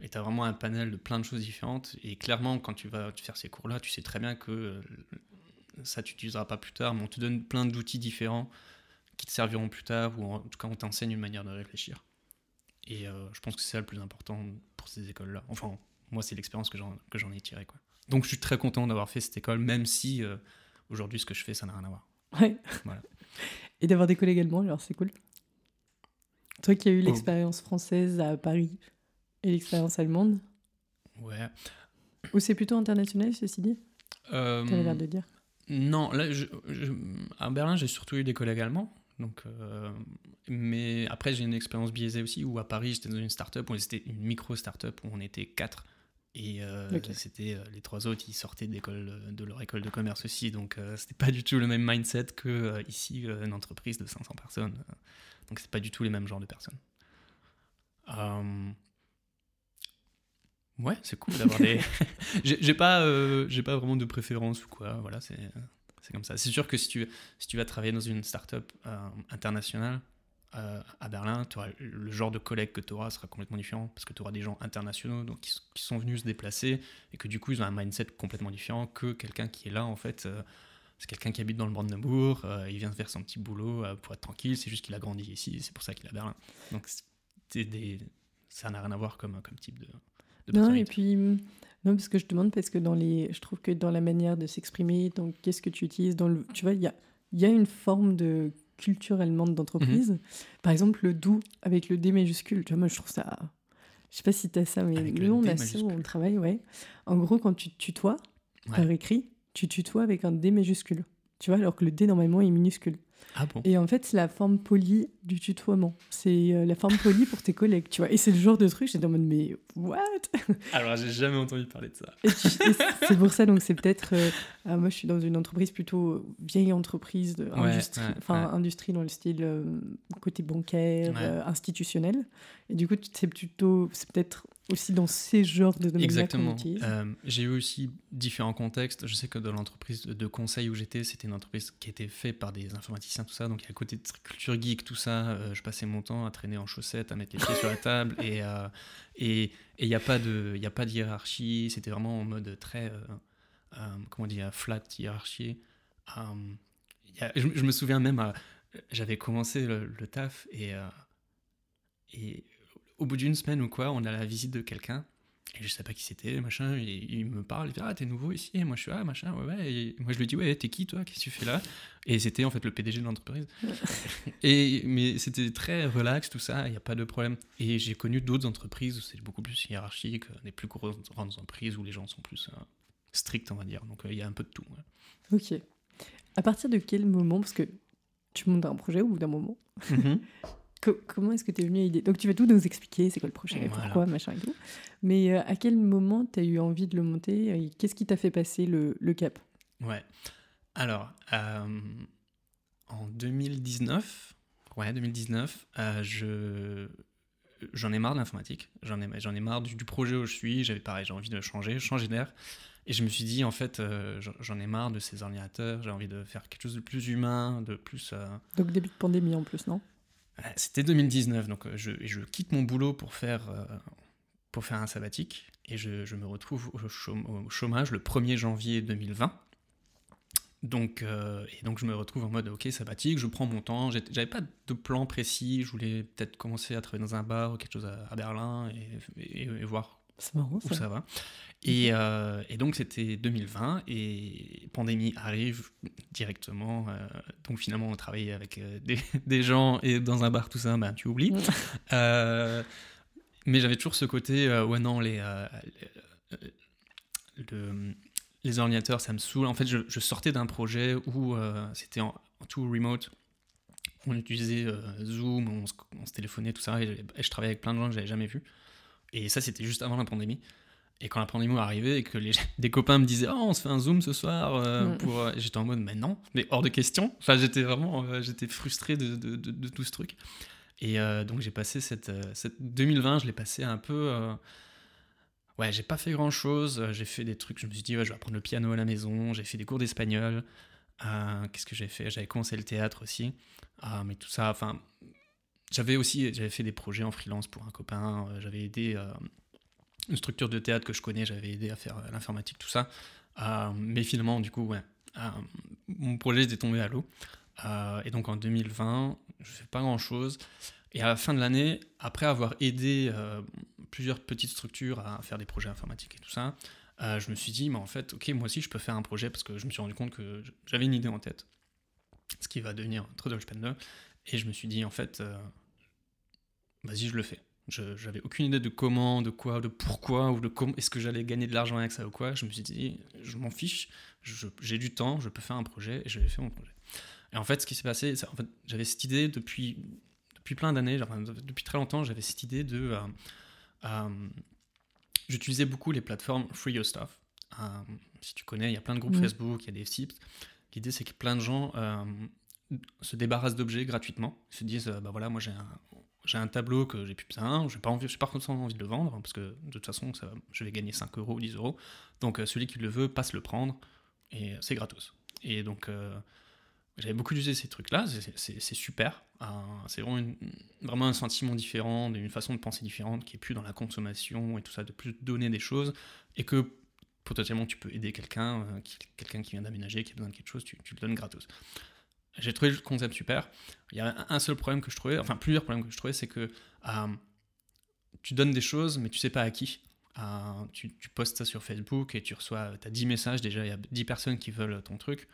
Et tu as vraiment un panel de plein de choses différentes. Et clairement, quand tu vas faire ces cours-là, tu sais très bien que euh, ça, tu n'utiliseras pas plus tard, mais on te donne plein d'outils différents qui te serviront plus tard, ou en tout cas, on t'enseigne une manière de réfléchir. Et euh, je pense que c'est ça le plus important pour ces écoles-là. Enfin, moi, c'est l'expérience que j'en que j'en ai tirée. Quoi. Donc, je suis très content d'avoir fait cette école, même si euh, aujourd'hui, ce que je fais, ça n'a rien à voir. Ouais. Voilà. Et d'avoir des collègues allemands, alors c'est cool. Toi qui as eu Oh. l'expérience française à Paris et l'expérience allemande, Ouais. ou c'est plutôt international, ceci dit? Euh, Tu l'air de dire. Non, là, je- je- à Berlin, j'ai surtout eu des collègues allemands. Donc, euh, mais après, j'ai une expérience biaisée aussi, où à Paris, j'étais dans une start-up, où c'était une micro-start-up, où on était quatre. Et euh, c'était euh, les trois autres, ils sortaient de, leur école de commerce aussi. Donc, c'était pas du tout le même mindset que ici, une entreprise de 500 personnes. Donc, c'est pas du tout les mêmes genres de personnes. Euh, Ouais, c'est cool d'avoir des. j'ai pas, euh, j'ai pas vraiment de préférence ou quoi. Voilà, c'est comme ça. C'est sûr que si tu, si tu vas travailler dans une startup euh, internationale à Berlin, le genre de collègue que tu auras sera complètement différent parce que tu auras des gens internationaux donc, qui, sont venus se déplacer et que du coup ils ont un mindset complètement différent que quelqu'un qui est là en fait. C'est quelqu'un qui habite dans le Brandenburg, il vient faire son petit boulot pour être tranquille, c'est juste qu'il a grandi ici, c'est pour ça qu'il est à Berlin. Donc des, ça n'a rien à voir comme, comme type de, non, et puis, non, parce que je demande, parce que dans les, je trouve que dans la manière de s'exprimer, donc qu'est-ce que tu utilises, dans le, tu vois, il y a, y a une forme de culture allemande d'entreprise. Mhm. Par exemple, le doux avec le D majuscule, tu vois, moi je trouve ça. Je sais pas si tu as ça, mais nous, on a ça, on travaille, ouais. En gros, quand tu tutoies, par écrit, tu tutoies avec un D majuscule. Tu vois, alors que le D, normalement, est minuscule. Ah bon Et en fait, c'est la forme polie du tutoiement. C'est euh, la forme polie pour tes collègues, tu vois. Et c'est le genre de truc, j'étais en mode, mais what? Alors, j'ai jamais entendu parler de ça. c'est pour ça, donc c'est peut-être. Euh, ah, moi, je suis dans une entreprise plutôt vieille entreprise, de industrie, enfin, industrie dans le style euh, côté bancaire, institutionnel. Et du coup, c'est plutôt. C'est peut-être aussi dans ces genres de domaines Exactement. Euh, j'ai eu aussi différents contextes. Je sais que dans l'entreprise de conseil où j'étais, c'était une entreprise qui était faite par des informaticiens, tout ça. Donc, à côté de culture geek, tout ça, euh, je passais mon temps à traîner en chaussettes, à mettre les pieds sur la table. Et euh, il et, n'y a, pas de, y a pas de hiérarchie. C'était vraiment en mode très, comment dire, flat hiérarchie. je, me souviens même, j'avais commencé le, le, taf et, et au bout d'une semaine ou quoi, on a la visite de quelqu'un. Et je sais pas qui c'était, machin, et il me parle, il dit Ah, t'es nouveau ici Et moi je suis Ah, machin, ouais, ouais. Et moi je lui dis Ouais, t'es qui toi Qu'est-ce que tu fais là? Et c'était en fait le PDG de l'entreprise. et mais c'était très relax, tout ça, il n'y a pas de problème. Et j'ai connu d'autres entreprises où c'est beaucoup plus hiérarchique, des plus grandes entreprises où les gens sont plus euh, stricts, on va dire. Donc euh, il y a un peu de tout. Ok. À partir de quel moment Parce que tu montes un projet au bout d'un moment? Comment est-ce que tu es venu à l'idée? Donc tu vas tout nous expliquer, c'est quoi le projet, pourquoi, machin et tout. Mais euh, à quel moment tu as eu envie de le monter? Qu'est-ce qui t'a fait passer le, le, cap? Ouais. Alors, euh, en 2019, ouais, 2019, euh, je j'en ai marre de l'informatique, j'en ai, j'en ai marre du, projet où je suis, j'avais pareil, j'ai envie de changer, changer d'air. Et je me suis dit, en fait, j'en ai marre de ces ordinateurs, j'ai envie de faire quelque chose de plus humain, de plus... Donc début de pandémie en plus, non? C'était 2019, donc euh, je, je, quitte mon boulot pour faire, euh, pour faire un sabbatique et je, je me retrouve au, chômage le 1er janvier 2020. Donc, euh, et donc je me retrouve en mode ok sabbatique, je prends mon temps, j'avais pas de plan précis, je voulais peut-être commencer à travailler dans un bar ou quelque chose à, Berlin et, et, voir marrant, où ça va. Euh, et, donc c'était 2020 et pandémie arrive directement. Euh, donc finalement on travaillait avec euh, des, gens et dans un bar tout ça, ben, tu oublies. mais j'avais toujours ce côté, ouais non, les, les ordinateurs ça me saoule. En fait je, sortais d'un projet où c'était en, tout remote. On utilisait Zoom, on se, téléphonait, tout ça, et, et, je travaillais avec plein de gens que j'avais jamais vus. Et ça, c'était juste avant la pandémie. Et quand la pandémie est arrivée et que les, des copains me disaient Oh, on se fait un Zoom ce soir, euh, pour... Euh, j'étais en mode Mais non, mais hors de question. Enfin, j'étais vraiment euh, j'étais frustré de, de, de, tout ce truc. Et donc, j'ai passé cette, cette 2020, je l'ai passé un peu. Ouais, j'ai pas fait grand chose. J'ai fait des trucs, je me suis dit ouais, Je vais apprendre le piano à la maison. J'ai fait des cours d'espagnol. Qu'est-ce que j'ai fait? J'avais commencé le théâtre aussi. mais tout ça, enfin. J'avais aussi j'avais fait des projets en freelance pour un copain. J'avais aidé une structure de théâtre que je connais, j'avais aidé à faire l'informatique, tout ça. Euh, mais finalement, du coup, ouais, euh, mon projet était tombé à l'eau. Euh, et donc en 2020, je fais pas grand chose. Et à la fin de l'année, après avoir aidé plusieurs petites structures à faire des projets informatiques et tout ça, je me suis dit, en fait, ok, moi aussi je peux faire un projet parce que je me suis rendu compte que j'avais une idée en tête, ce qui va devenir Spender. Et je me suis dit, en fait, vas-y, je le fais. Je j'avais aucune idée de comment, de quoi, de pourquoi, ou de comment est-ce que j'allais gagner de l'argent avec ça ou quoi. Je me suis dit, je m'en fiche, j'ai du temps, je peux faire un projet, et je vais faire mon projet. Et en fait, ce qui s'est passé, en fait, j'avais cette idée depuis, depuis plein d'années, depuis très longtemps, j'avais cette idée de. Euh, euh, j'utilisais beaucoup les plateformes Free Your Stuff. Euh, si tu connais, il y a plein de groupes Facebook, il y a des sites. L'idée, c'est que plein de gens se débarrassent d'objets gratuitement. Ils se disent, bah voilà, moi j'ai un, tableau que j'ai plus besoin, je n'ai pas, envie, pas forcément envie de le vendre, parce que de toute façon, ça, je vais gagner 5 euros ou 10 euros. Donc celui qui le veut passe le prendre, et c'est gratos. Et donc, j'avais beaucoup utilisé ces trucs-là, c'est super. c'est vraiment, un sentiment différent, une façon de penser différente, qui est plus dans la consommation et tout ça, de plus donner des choses, et que potentiellement tu peux aider quelqu'un, euh, quelqu'un qui vient d'aménager, qui a besoin de quelque chose, tu, le donnes gratos. J'ai trouvé le concept super. Il y a un seul problème que je trouvais, enfin plusieurs problèmes que je trouvais, c'est que euh, tu donnes des choses, mais tu sais pas à qui. Euh, tu, postes ça sur Facebook et tu reçois, tu as 10 messages, déjà il y a 10 personnes qui veulent ton truc.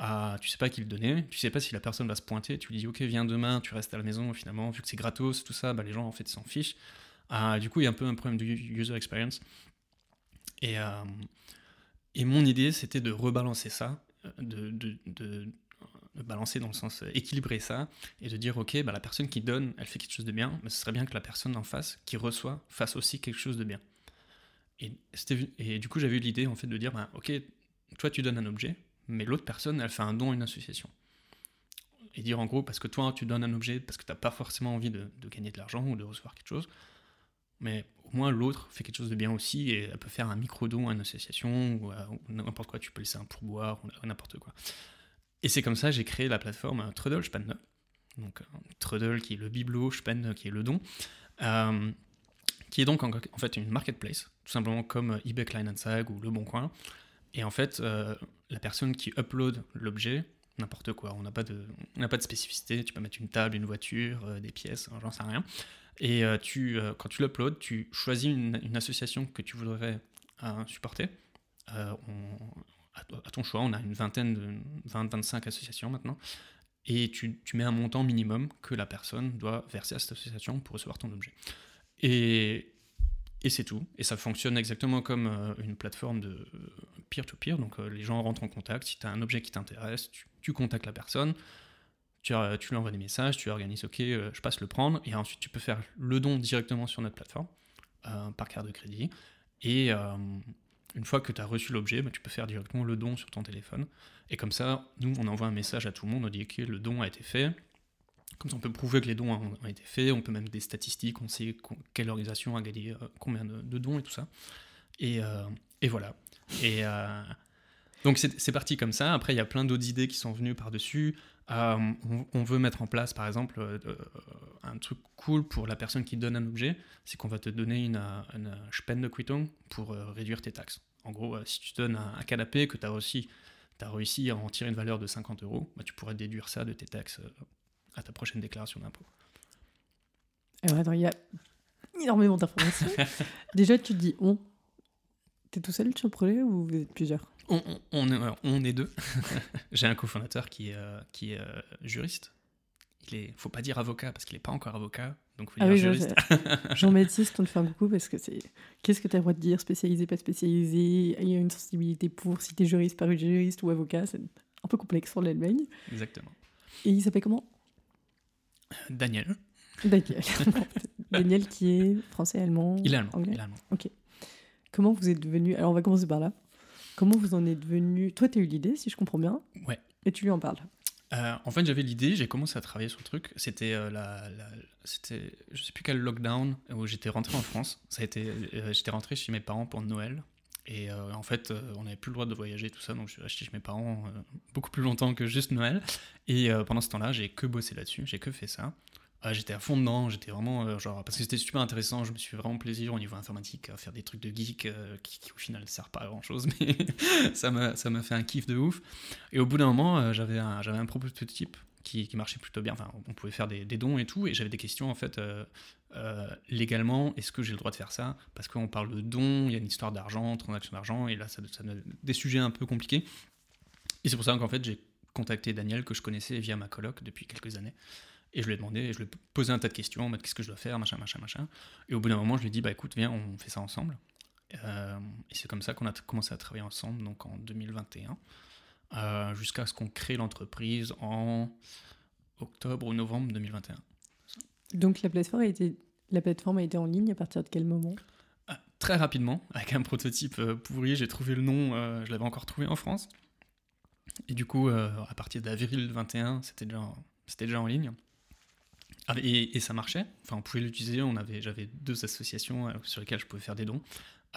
Euh, tu sais pas qui le donner, tu sais pas si la personne va se pointer, tu lui dis ok viens demain, tu restes à la maison, finalement vu que c'est gratos, tout ça, bah, les gens en fait s'en fichent. du coup il y a un peu un problème de user experience. Et, euh, et mon idée, c'était de rebalancer ça, euh, de, balancer dans le sens euh, équilibrer ça, et de dire, ok, bah, la personne qui donne, elle fait quelque chose de bien, mais ce serait bien que la personne en face, qui reçoit, fasse aussi quelque chose de bien. Et, et du coup, j'avais eu l'idée, en fait, de dire, bah, ok, toi, tu donnes un objet, mais l'autre personne, elle fait un don à une association. Et dire en gros, parce que toi, tu donnes un objet, parce que tu n'as pas forcément envie de, gagner de l'argent ou de recevoir quelque chose, mais au moins l'autre fait quelque chose de bien aussi et elle peut faire un micro-don à une association ou, n'importe quoi, tu peux laisser un pourboire ou n'importe quoi. Et c'est comme ça j'ai créé la plateforme euh, Trudel Spende. Donc euh, Trudel qui est le bibelot, Spende qui est le don, euh, qui est donc en, fait une marketplace, tout simplement comme eBay Kleinanzeigen ou Le Bon Coin. Et en fait, la personne qui upload l'objet, n'importe quoi, on n'a pas, de, spécificité, tu peux mettre une table, une voiture, des pièces, j'en sais rien. Et euh, tu, euh, quand tu l'uploads, tu choisis une, association que tu voudrais euh, supporter. À, ton choix, on a une vingtaine, de, 20-25 associations maintenant. Et tu, mets un montant minimum que la personne doit verser à cette association pour recevoir ton objet. Et, c'est tout. Et ça fonctionne exactement comme une plateforme de peer-to-peer. Donc les gens rentrent en contact. Si tu as un objet qui t'intéresse, tu, tu, contactes la personne tu, lui envoies des messages, tu organises, ok, euh, je passe le prendre, et ensuite tu peux faire le don directement sur notre plateforme, euh, par carte de crédit. Et euh, une fois que tu as reçu l'objet, bah, tu peux faire directement le don sur ton téléphone. Et comme ça, nous, on envoie un message à tout le monde, on dit que le don a été fait. Comme ça, on peut prouver que les dons ont, été faits, on peut même des statistiques, on sait quelle organisation a gagné combien de, dons et tout ça. Et, et voilà. Et donc c'est parti comme ça. Après, il y a plein d'autres idées qui sont venues par-dessus. Euh, on, veut mettre en place, par exemple, euh, euh, un truc cool pour la personne qui donne un objet, c'est qu'on va te donner une, une Spendequittung pour réduire tes taxes. En gros, si tu donnes un, canapé que tu as as réussi à en tirer une valeur de 50 euros, bah, tu pourrais déduire ça de tes taxes à ta prochaine déclaration d'impôt. il y a énormément d'informations. Déjà, tu te dis on. T'es tout seul sur le projet ou vous êtes plusieurs? On, on, on, est deux. J'ai un cofondateur qui est, euh, qui est euh, juriste. Il est, faut pas dire avocat parce qu'il n'est pas encore avocat, donc faut ah dire juriste. Jean-Baptiste, on te fait un coucou parce que c'est. Qu'est-ce que tu as le droit de dire Spécialisé, pas spécialisé? Il y a une sensibilité pour si tu es juriste, pas juriste ou avocat. C'est un peu complexe pour l'Allemagne. Exactement. Et il s'appelle comment? Daniel. Daniel. Daniel qui est français, allemand. Il est allemand. Anglais. Il est allemand. Ok. Comment vous êtes devenu. Alors on va commencer par là. Comment vous en êtes devenu Toi, tu as eu l'idée, si je comprends bien. Ouais. Et tu lui en parles. Euh, en fait, j'avais l'idée, j'ai commencé à travailler sur le truc. C'était euh, la, c'était, je sais plus quel lockdown où j'étais rentré en France. Ça a été, euh, j'étais rentré chez mes parents pour Noël. Et en fait, on n'avait plus le droit de voyager, tout ça, donc je suis resté chez mes parents beaucoup plus longtemps que juste Noël. Et pendant ce temps-là, j'ai que bossé là-dessus, j'ai que fait ça. Ah, j'étais à fond dedans, j'étais vraiment euh, genre parce que c'était super intéressant, je me suis vraiment plaisir au niveau informatique à faire des trucs de geek euh, qui, au final ne servent pas à grand chose, mais ça m'a ça m'a fait un kiff de ouf. Et au bout d'un moment, euh, j'avais un j'avais un prototype qui, qui, marchait plutôt bien. Enfin, on pouvait faire des, des dons et tout, et j'avais des questions en fait légalement. Est-ce que j'ai le droit de faire ça? Parce qu'on parle de dons, il y a une histoire d'argent, transaction d'argent, et là ça, ça, des sujets un peu compliqués. Et c'est pour ça qu'en fait j'ai contacté Daniel que je connaissais via ma coloc depuis quelques années. Et je lui ai demandé, je lui ai posé un tas de questions, qu'est-ce que je dois faire, machin, machin, machin. Et au bout d'un moment, je lui ai dit, bah écoute, viens, on fait ça ensemble. Euh, et c'est comme ça qu'on a commencé à travailler ensemble, donc en 2021, euh, jusqu'à ce qu'on crée l'entreprise en octobre ou novembre 2021. Donc la plateforme a été, la plateforme a été en ligne à partir de quel moment? Ah, Très rapidement, avec un prototype euh, pourri, j'ai trouvé le nom, je l'avais encore trouvé en France. Et du coup, à partir d'avril 2021, c'était déjà, c'était déjà en ligne. Ah, et, ça marchait. Enfin, on pouvait l'utiliser. On avait, j'avais deux associations euh, sur lesquelles je pouvais faire des dons.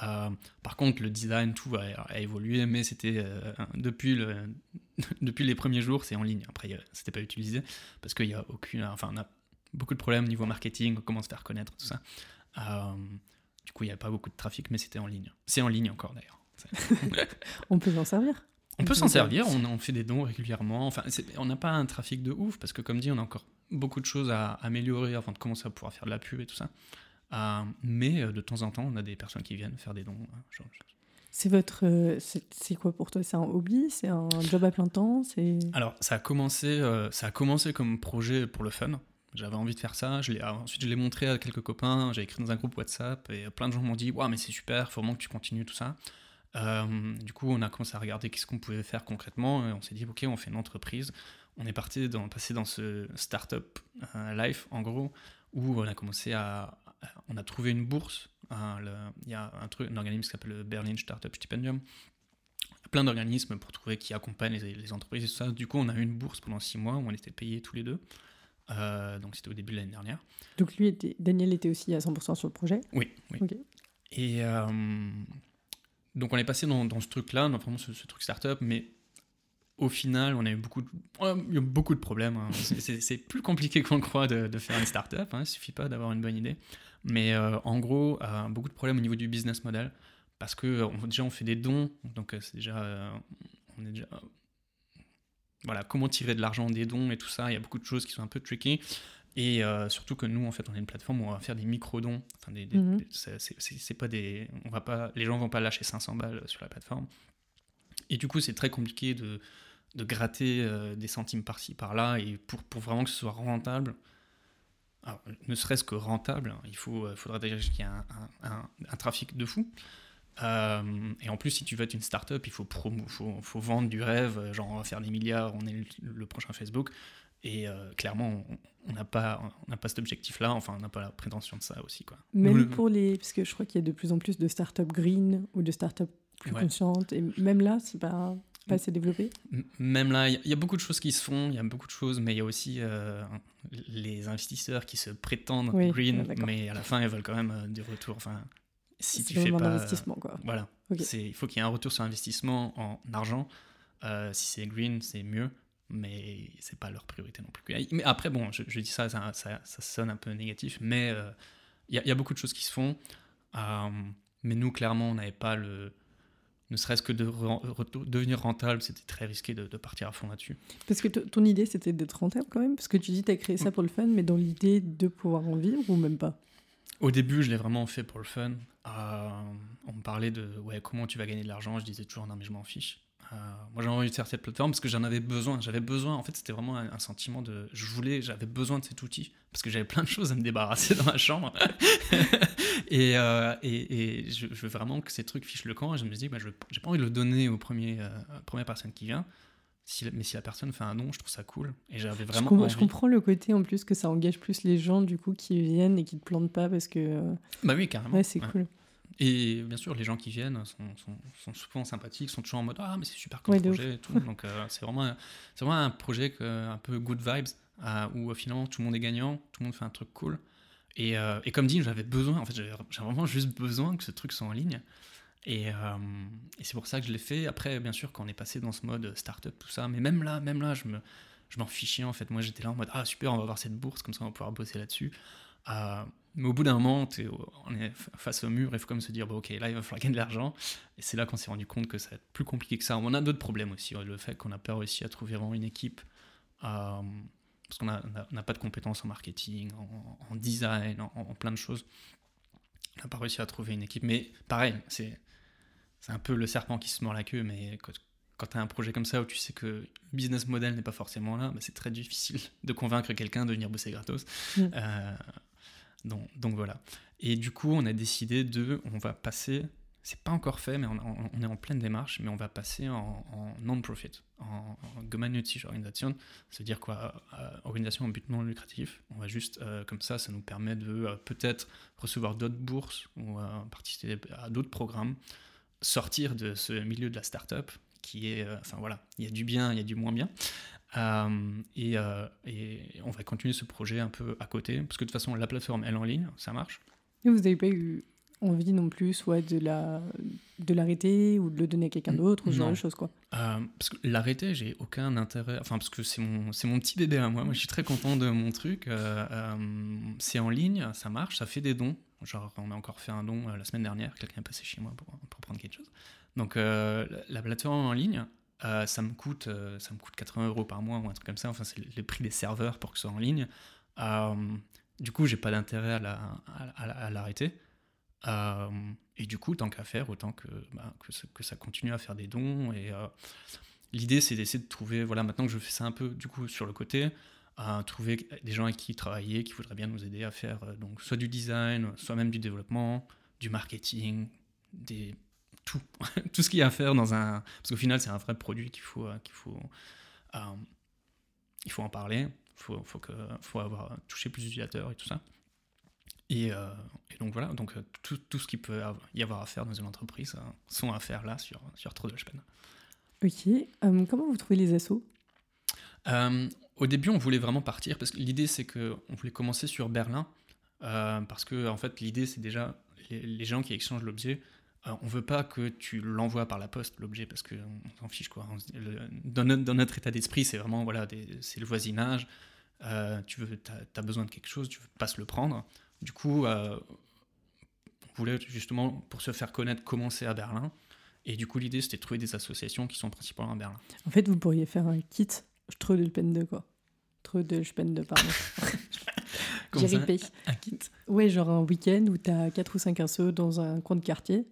Euh, par contre, le design, tout a, évolué, mais c'était euh, depuis, le, depuis les premiers jours, c'est en ligne. Après, c'était pas utilisé parce qu'il y a aucune, enfin, on a beaucoup de problèmes au niveau marketing, comment se faire connaître, tout ça. du coup, il n'y a pas beaucoup de trafic, mais c'était en ligne. C'est en ligne encore d'ailleurs. on peut s'en servir. On peut s'en servir, on, on, fait des dons régulièrement. Enfin, on n'a pas un trafic de ouf parce que, comme dit, on a encore beaucoup de choses à améliorer avant de commencer à pouvoir faire de la pub et tout ça. Euh, mais euh, de temps en temps, on a des personnes qui viennent faire des dons. Euh, c'est votre, c'est quoi pour toi? C'est un hobby? C'est un job à plein temps? C'est alors ça a commencé, ça a commencé comme projet pour le fun. J'avais envie de faire ça. Je ensuite, je l'ai montré à quelques copains. J'ai écrit dans un groupe WhatsApp et plein de gens m'ont dit Waouh, mais c'est super, il faut vraiment que tu continues tout ça. Du coup, on a commencé à regarder qu'est-ce qu'on pouvait faire concrètement et on s'est dit Ok, on fait une entreprise on est parti dans, passer dans ce startup euh, life, en gros, où on a commencé à. On a trouvé une bourse. Il y a un, truc, un organisme qui s'appelle le Berlin Startup Stipendium. Plein d'organismes pour trouver qui accompagnent les, entreprises et tout ça. Du coup, on a eu une bourse pendant six mois où on était payés tous les deux. Euh, donc, c'était au début de l'année dernière. Donc, lui, était, Daniel était aussi à 100% sur le projet? Oui, oui. Et. Euh, donc on est passé dans, ce truc-là, dans vraiment ce, ce truc startup, mais au final, on a eu beaucoup de, problèmes. C'est plus compliqué qu'on le croit de, faire une startup. Hein. Il suffit pas d'avoir une bonne idée. Mais euh, en gros, euh, beaucoup de problèmes au niveau du business model. Parce que on, déjà, on fait des dons. Donc, euh, c'est déjà. déjà. voilà, comment tirer de l'argent des dons et tout ça. Il y a beaucoup de choses qui sont un peu tricky. Et surtout que nous, en fait, on est une plateforme où on va faire des micro-dons. Enfin, des, mhm. c'est pas des. On va pas, les gens vont pas lâcher 500 balles sur la plateforme. Et du coup, c'est très compliqué de, de gratter euh, des centimes par-ci, par-là, et pour, pour, vraiment que ce soit rentable, ne serait-ce que rentable, hein, il faut, euh, faudra déjà qu'il y ait un, un, un, trafic de fou. Euh, et en plus, si tu veux être une start-up, il faut, faut, faut, vendre du rêve, genre on va faire des milliards, on est le, prochain Facebook. Et clairement, on n'a pas, on pas cet objectif-là, enfin, on n'a pas la prétention de ça aussi. Quoi. Même pour les. Parce que je crois qu'il y a de plus en plus de start-up green ou de start-up plus conscientes. Et même là, c'est pas pas assez développé Même là, il y, a beaucoup de choses qui se font, il y a beaucoup de choses, mais il y a aussi euh, les investisseurs qui se prétendent green, mais à la fin, ils veulent quand même euh, du retour. Enfin, si tu fais pas. investissement, quoi. Voilà. Il faut qu'il y ait un retour sur investissement en argent. Euh, si c'est green, c'est mieux, mais c'est pas leur priorité non plus. Mais après, bon, je, dis ça ça, ça, sonne un peu négatif, mais il y, y, a beaucoup de choses qui se font. mais nous, clairement, on n'avait pas le ne serait-ce que de devenir rentable, c'était très risqué de, partir à fond là-dessus. Parce que ton idée, c'était d'être rentable quand même? Parce que tu dis tu as créé ça pour le fun, mais dans l'idée de pouvoir en vivre ou même pas? Au début, je l'ai vraiment fait pour le fun. Euh, on me parlait de ouais, comment tu vas gagner de l'argent? Je disais toujours non, mais je m'en fiche. Euh, moi, j'ai envie de faire cette plateforme parce que j'en avais besoin. J'avais besoin. En fait, c'était vraiment un, sentiment de. Je voulais, j'avais besoin de cet outil parce que j'avais plein de choses à me débarrasser dans ma chambre. Euh, et, et, je, veux vraiment que ces trucs fichent le camp. Et je me dis, bah, je j'ai pas envie de le donner au premier, euh, première personne qui vient. Si, mais si la personne fait un don, je trouve ça cool. Et j'avais vraiment. Je, comprends le côté en plus que ça engage plus les gens du coup qui viennent et qui te plantent pas parce que. Euh, bah oui, carrément. Ouais, c'est cool. Et bien sûr, les gens qui viennent sont, sont, sont, souvent sympathiques, sont toujours en mode Ah, mais c'est super comme projet et tout. Donc, c'est vraiment, vraiment un projet que, un peu good vibes où finalement tout le monde est gagnant, tout le monde fait un truc cool. Et, euh, et, comme dit, j'avais besoin, en fait, j'avais vraiment juste besoin que ce truc soit en ligne. Et, euh, et c'est pour ça que je l'ai fait. Après, bien sûr, quand on est passé dans ce mode startup, tout ça, mais même là, même là, je me, je m'en fichais en fait. Moi, j'étais là en mode ah super, on va avoir cette bourse, comme ça, on va pouvoir bosser là-dessus. Euh, mais au bout d'un moment, on est face au mur, il faut comme se dire bon, ok, là, il va falloir gagner de l'argent. Et c'est là qu'on s'est rendu compte que ça va être plus compliqué que ça. On a d'autres problèmes aussi, le fait qu'on n'a pas réussi à trouver vraiment une équipe parce qu'on n'a pas de compétences en marketing, en, design, en, plein de choses. On n'a pas réussi à trouver une équipe. Mais pareil, c'est un peu le serpent qui se mord la queue, mais quand, tu as un projet comme ça où tu sais que le business model n'est pas forcément là, bah, c'est très difficile de convaincre quelqu'un de venir bosser gratos. Mm. Euh, donc, voilà. Et du coup, on a décidé de, on va passer c'est pas encore fait, mais on, est en pleine démarche, mais on va passer en, non-profit, en, gemeinnützige Organisation, c'est-à-dire quoi, euh, organisation en but non lucratif. On va juste, euh, comme ça, ça nous permet de euh, peut-être recevoir d'autres bourses ou participer à d'autres programmes, sortir de ce milieu de la start-up qui est, enfin voilà, il y a du bien, il y a du moins bien. Euh, et, euh, et, on va continuer ce projet un peu à côté, parce que de toute façon, la plateforme, elle est en ligne, ça marche. Et vous n'avez pas eu envie non plus, soit de la de l'arrêter ou de le donner à quelqu'un d'autre, ou ce genre de choses, quoi euh, Parce que l'arrêter, j'ai aucun intérêt, enfin, parce que c'est mon, c'est mon petit bébé à moi, moi je suis très content de mon truc, c'est en ligne, ça marche, ça fait des dons, genre on a encore fait un don la semaine dernière, quelqu'un est passé chez moi pour, pour prendre quelque chose. Donc la, la plateforme en ligne, euh, ça, me coûte, euh, ça me coûte 80 euros par mois ou un truc comme ça. Enfin, c'est le prix des serveurs pour que ce soit en ligne. Euh, du coup, j'ai pas d'intérêt à l'arrêter. et du coup, tant qu'à faire, autant que, bah, que, ça, continue à faire des dons. Et l'idée, c'est d'essayer de trouver, voilà, maintenant que je fais ça un peu du coup sur le côté, trouver des gens avec qui travailler, qui voudraient bien nous aider à faire donc soit du design, soit même du développement, du marketing, des tout, tout ce qu'il y a à faire dans un. Parce qu'au final, c'est un vrai produit qu'il faut, euh, qu'il faut, euh, il faut en parler. Il faut, faut, que, faut avoir touché plus d'utilisateurs et tout ça. Et, euh, et, donc voilà, donc tout, tout ce qu'il peut y avoir à faire dans une entreprise sont à faire là sur, sur Trodelspend. Ok. comment vous trouvez les assos? Au début, on voulait vraiment partir parce que l'idée, c'est qu'on voulait commencer sur Berlin. parce que, en fait, l'idée, c'est déjà les gens qui échangent l'objet on on veut pas que tu l'envoies par la poste, l'objet, parce qu'on s'en fiche. Quoi. dans, notre, état d'esprit, c'est vraiment voilà, c'est le voisinage. Euh, tu veux, as, besoin de quelque chose, tu veux pas se le prendre. Du coup, euh, on voulait justement, pour se faire connaître, commencer à Berlin. Et du coup, l'idée, c'était de trouver des associations qui sont principalement à Berlin. En fait, vous pourriez faire un kit de quoi. de pardon. J'ai Un kit Ouais, genre un week-end où tu as 4 ou 5 assos dans un coin de quartier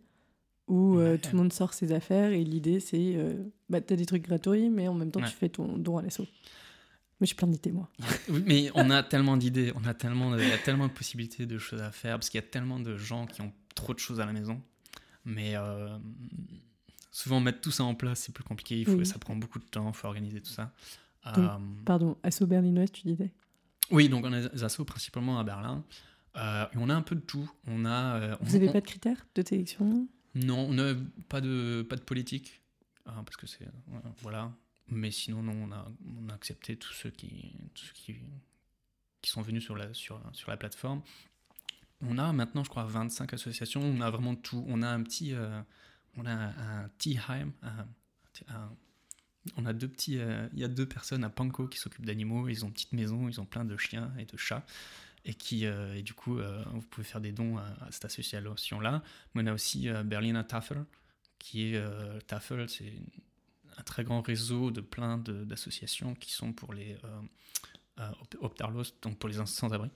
où euh, tout le monde sort ses affaires et l'idée c'est euh, bah, tu as des trucs gratuits mais en même temps tu fais ton don à l'assaut. Mais j'ai plein d'idées moi. oui, mais on a tellement d'idées, on a tellement, il y a tellement de possibilités de choses à faire parce qu'il y a tellement de gens qui ont trop de choses à la maison. Mais euh, souvent mettre tout ça en place c'est plus compliqué, il faut, ça prend beaucoup de temps, il faut organiser tout ça. pardon, assaut berlinoise tu disais? Oui, donc on a des assos principalement à Berlin. et on a un peu de tout. On a, Vous n'avez pas de critères de sélection? Non, pas de, pas de politique, hein, parce que c'est... Voilà. Mais sinon, non, on a, on a accepté tous ceux qui, tous qui, qui sont venus sur la, sur, sur la plateforme. On a maintenant, je crois, 25 associations. On a vraiment tout. On a un petit... Euh, on a un, T-Heim. on a deux petits... Euh, il y a deux personnes à Panko qui s'occupent d'animaux. Ils ont une petite maison, ils ont plein de chiens et de chats et qui euh, et du coup euh, vous pouvez faire des dons à, cette association là on a aussi euh, Berliner Tafel qui est Tafel c'est un très grand réseau de plein d'associations qui sont pour les Optarlos donc pour les sans-abri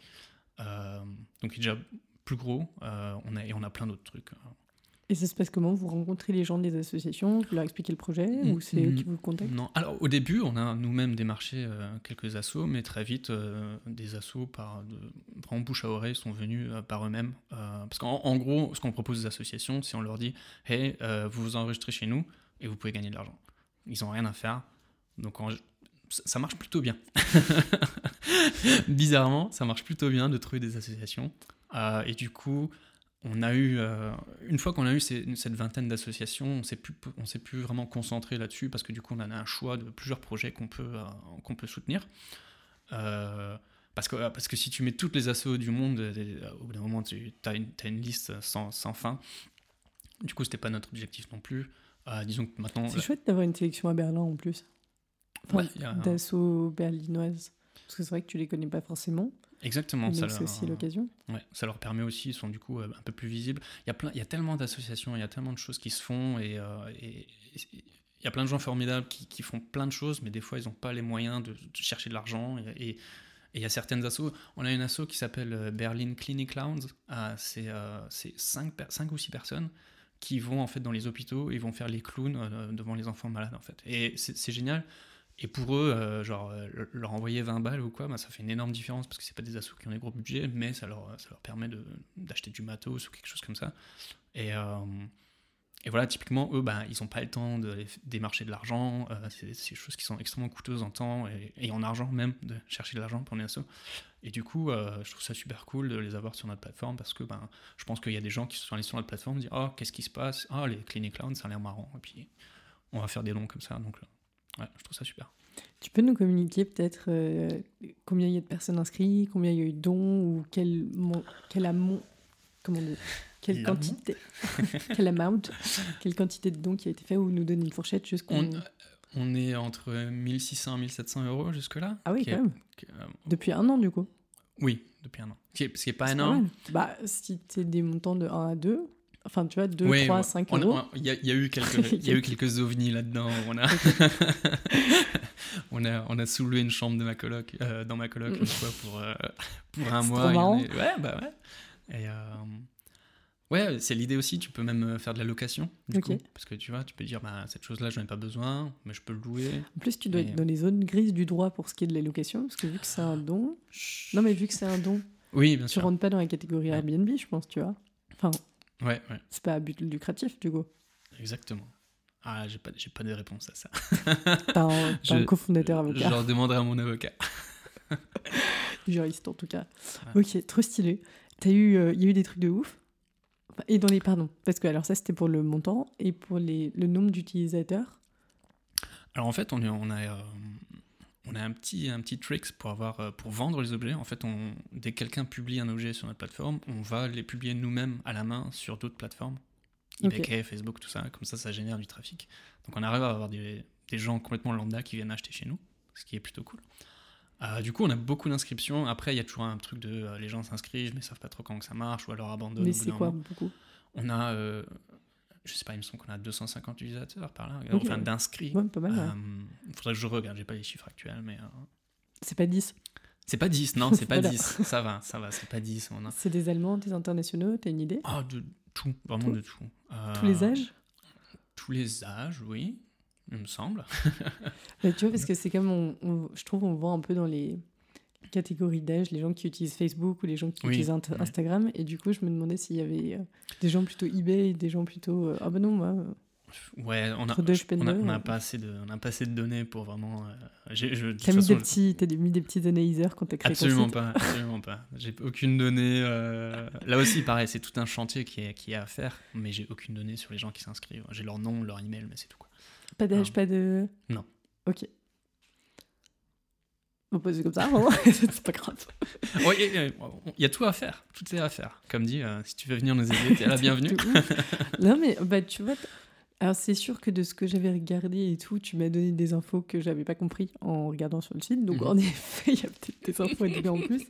donc déjà plus gros on a et on a plein d'autres trucs hein. Et ça se passe comment? Vous rencontrez les gens des associations, vous leur expliquez le projet ou c'est eux qui vous contactent? Non, alors au début, on a nous-mêmes démarché euh, quelques assos, mais très vite, euh, des assos par de, vraiment bouche à oreille sont venus euh, par eux-mêmes. parce qu'en gros, ce qu'on propose aux associations, c'est on leur dit Hey, vous vous enregistrez chez nous et vous pouvez gagner de l'argent. Ils n'ont rien à faire. Donc ça marche plutôt bien. Bizarrement, ça marche plutôt bien de trouver des associations. et du coup, on a eu, euh, une fois qu'on a eu cette vingtaine d'associations, on s'est plus, on s'est plus vraiment concentré là-dessus parce que du coup on a un choix de plusieurs projets qu'on peut, euh, qu'on peut soutenir. Euh, parce, que, parce que si tu mets toutes les assos du monde, au bout d'un moment tu as une, as une liste sans, sans, fin. Du coup c'était pas notre objectif non plus. disons que maintenant. C'est chouette d'avoir une sélection à Berlin en plus. Enfin, d'assos berlinoises. Parce que c'est vrai que tu les connais pas forcément. Exactement. C'est aussi l'occasion. Ouais, ça leur permet aussi, ils sont du coup euh, un peu plus visibles. Il y a, plein, il y a tellement d'associations, il y a tellement de choses qui se font et, euh, il y a plein de gens formidables qui, qui, font plein de choses, mais des fois ils n'ont pas les moyens de, chercher de l'argent. Et, il y a certaines assos. On a une asso qui s'appelle euh, Berlin Clinic Clowns. Ah, c'est 5, 5 ou 6 personnes qui vont en fait dans les hôpitaux et vont faire les clowns devant les enfants malades en fait. Et c'est génial et pour eux, euh, genre, euh, leur envoyer 20 balles ou quoi, bah, ça fait une énorme différence parce que c'est pas des assos qui ont des gros budgets, mais ça leur, ça leur permet d'acheter du matos ou quelque chose comme ça. Et, euh, et voilà, typiquement, eux, bah, ils n'ont pas le temps de démarcher de l'argent. c'est des choses qui sont extrêmement coûteuses en temps et, en argent même, de chercher de l'argent pour une asso. Et du coup, je trouve ça super cool de les avoir sur notre plateforme parce que ben, je pense qu'il y a des gens qui sont allés sur notre plateforme et disent Oh, qu'est-ce qui se passe? Oh, les Clinic Clowns, ça a l'air marrant. Et puis, on va faire des dons comme ça. Donc, Ouais, je trouve ça super. Tu peux nous communiquer peut-être euh, combien il y a de personnes inscrites, combien il y a eu de dons ou quel, mon, quel amont, comment dire, quelle L'amont quantité, quel amount, quelle quantité de dons qui a été fait ou nous donner une fourchette jusqu'au. On, on est entre 1600 et 1700 euros jusque-là. Ah oui, est- quand même. est, euh, Depuis un an du coup. oui, depuis un an. Ce qui est, ce qui est pas C'est énorme. mal. Bah, si c'est des montants de 1 à 2, enfin tu vois, 2, Oui, 3, on- 5 on euros. Il y, y a eu quelques, y a eu quelques ovnis là-dedans. On a, on a, on a soulevé une chambre de ma coloc, euh, dans ma coloc une fois pour, euh, pour un mois. trop a- Ouais, bah ouais. Et euh, ouais, c'est l'idée aussi. Tu peux même euh, faire de la location. Du coup, parce que tu vois, tu peux dire, bah, cette chose-là, j'en ai pas besoin, mais je peux le louer. En plus, tu dois Et- être dans les zones grises du droit pour ce qui est de la location, parce que vu que c'est un don. Non, mais vu que c'est un don, Oui, bien tu sûr. rentres pas dans la catégorie Airbnb, je pense, tu vois. Enfin, Ouais, ouais, c'est pas à but lucratif, du coup. exactement. Ah, j'ai pas, j'ai pas de réponse à ça. T'as un, t'as un Je- cofondateur avocat, Je leur demanderai à mon avocat. juriste en tout cas. Ouais. Ok, trop stylé. T'as eu, euh, il y a eu des trucs de ouf. Et dans les, pardon, parce que alors ça c'était pour le montant et pour les, le nombre d'utilisateurs. Alors en fait, on a, euh, on a un petit, un petit tricks pour, avoir, euh, pour vendre les objets. En fait, on, dès que quelqu'un publie un objet sur notre plateforme, on va les publier nous-mêmes à la main sur d'autres plateformes. EBay, Facebook, tout ça. Comme ça, ça génère du trafic. Donc on arrive à avoir des, des gens complètement lambda qui viennent acheter chez nous, ce qui est plutôt cool. Euh, du coup, on a beaucoup d'inscriptions. Après, il y a toujours un truc de euh, les gens s'inscrivent, mais savent pas trop comment que ça marche, ou alors abandonnent. mais c'est quoi beaucoup? On a, euh, je sais pas, il me semble qu'on a 250 utilisateurs par là, enfin d'inscrits. Ouais, pas mal. ouais. Il faudrait que je regarde, j'ai pas les chiffres actuels, mais. euh, C'est pas 10. C'est pas 10, non, c'est pas Voilà. 10. Ça va, ça va, c'est pas 10. On a... C'est des Allemands, des internationaux, t'as une idée? Ah, de tout, vraiment Tout de tout. Euh, Tous les âges? Tous les âges, oui, il me semble. Ouais, Tu vois, parce que c'est comme, on, on- je trouve, on voit un peu dans les catégories d'âge, les gens qui utilisent Facebook ou les gens qui Oui, utilisent. Instagram. Et du coup, je me demandais s'il y avait euh, des gens plutôt eBay, des gens plutôt. euh, ah bah non, moi. euh, Ouais, on a, Entre deux je- on a, spenders, on a ouais. pas assez de, on a pas assez de données pour vraiment. euh, j'ai- je, T'as mis, façon, des petits, t'as mis des petits analyseurs quand t'as créé Absolument ton site pas, absolument pas. J'ai aucune donnée. euh, Là aussi, pareil, c'est tout un chantier qui est, qui est à faire, mais j'ai aucune donnée sur les gens qui s'inscrivent. J'ai leur nom, leur email, mais c'est tout. Quoi. Pas d'âge, Ah. pas de. Non. Ok. Bah, c'est comme ça, c'est pas grave. Ouais, Il y, a- il y a tout à faire, tout est à faire. Comme dit, euh, si tu veux venir nous aider, t'es la bienvenue. Non, mais bah, tu vois. Alors, c'est sûr que de ce que j'avais regardé et tout, tu m'as donné des infos que j'avais pas compris en regardant sur le site. Donc, Mhm. en effet, il y a peut-être des infos à donner en plus.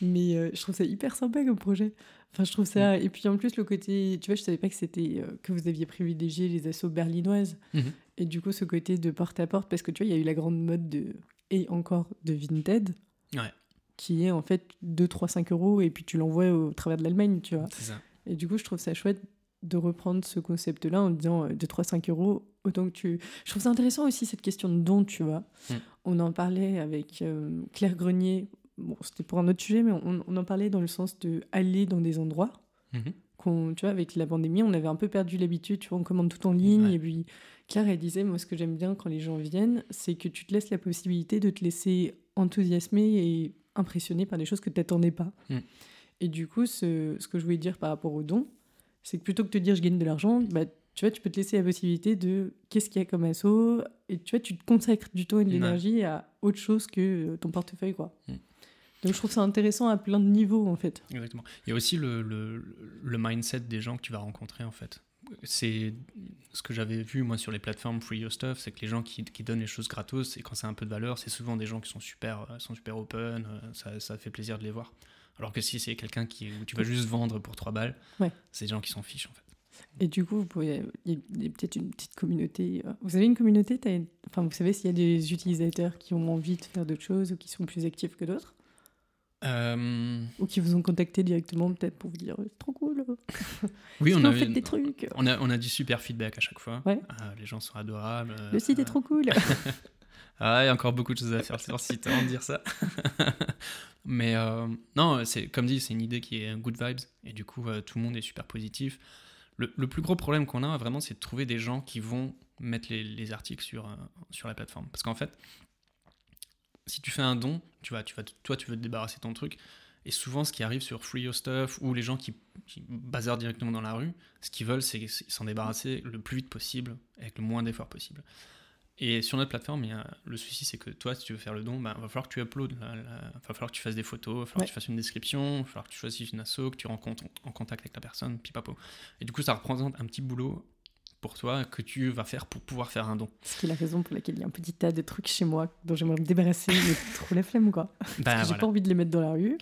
Mais euh, je trouve ça hyper sympa comme projet. Enfin, je trouve ça. Et puis, en plus, le côté. Tu vois, je savais pas que c'était. euh, que vous aviez privilégié les assos berlinoises. Mhm. Et du coup, ce côté de porte à porte, parce que tu vois, il y a eu la grande mode de. Et encore de Vinted. Ouais. Qui est en fait 2, 3, 5 euros et puis tu l'envoies au travers de l'Allemagne, tu vois. C'est ça. Et du coup, je trouve ça chouette de reprendre ce concept-là en disant euh, 2, 3, 5 euros, autant que tu. Je trouve ça intéressant aussi cette question de don, tu vois. Mm. On en parlait avec euh, Claire Grenier. Bon, c'était pour un autre sujet, mais on, on en parlait dans le sens de aller dans des endroits Mhm. qu'on, tu vois, avec la pandémie, on avait un peu perdu l'habitude, tu vois, on commande tout en ligne. Ouais. Et puis, Claire, elle disait, moi, ce que j'aime bien quand les gens viennent, c'est que tu te laisses la possibilité de te laisser enthousiasmer et impressionner par des choses que tu n'attendais pas. Mm. Et du coup, ce, ce que je voulais dire par rapport aux dons, c'est que plutôt que de te dire je gagne de l'argent, bah, tu vois, tu peux te laisser la possibilité de qu'est-ce qu'il y a comme assaut, et tu vois, tu te consacres du temps et de l'énergie à autre chose que euh, ton portefeuille, quoi. Mm. Donc je trouve ça intéressant à plein de niveaux, en fait. Exactement. Il y a aussi le, le, le mindset des gens que tu vas rencontrer, en fait. C'est ce que j'avais vu, moi, sur les plateformes Free Your Stuff, c'est que les gens qui, qui donnent les choses gratos, et quand c'est un peu de valeur, c'est souvent des gens qui sont super, euh, sont super open, euh, ça, ça fait plaisir de les voir. Alors que si c'est quelqu'un qui, où tu vas juste vendre pour 3 balles, Ouais. c'est des gens qui s'en fichent, en fait. Et du coup, il y a- peut-être une petite communauté. euh, Vous avez une communauté une- Enfin, vous savez s'il y a des utilisateurs qui ont envie de faire d'autres choses ou qui sont plus actifs que d'autres? Euh, Ou qui vous ont contacté directement peut-être pour vous dire c'est trop cool. oui, on a, fait des trucs. on, a, on a du super feedback à chaque fois. Ouais. Euh, les gens sont adorables. euh, Le site est trop cool. Ah, il y a encore beaucoup de choses à faire sur le site avant de dire ça. Mais euh, non, c'est comme dit, c'est une idée qui est good vibes et du coup tout le monde est super positif. Le, le plus gros problème qu'on a vraiment, c'est de trouver des gens qui vont mettre les, les articles sur, sur la plateforme. Parce qu'en fait, si tu fais un don, tu vas, tu vas, toi tu veux te débarrasser de ton truc. Et souvent, ce qui arrive sur Free Your Stuff ou les gens qui, qui bazardent directement dans la rue, ce qu'ils veulent, c'est s'en débarrasser le plus vite possible avec le moins d'efforts possible. Et sur notre plateforme, il y a, le souci, c'est que toi, si tu veux faire le don, il bah, va falloir que tu uploades, il va falloir que tu fasses des photos, il va falloir que tu fasses une description, il va falloir que tu choisisses une asso, que tu rencontres en contact avec la personne, pipapo. Et du coup, ça représente un petit boulot pour toi que tu vas faire pour pouvoir faire un don. Ce qui est la raison pour laquelle il y a un petit tas de trucs chez moi dont j'aimerais me débarrasser, mais trop la flemme, quoi. Ben, j'ai pas envie de les mettre dans la rue.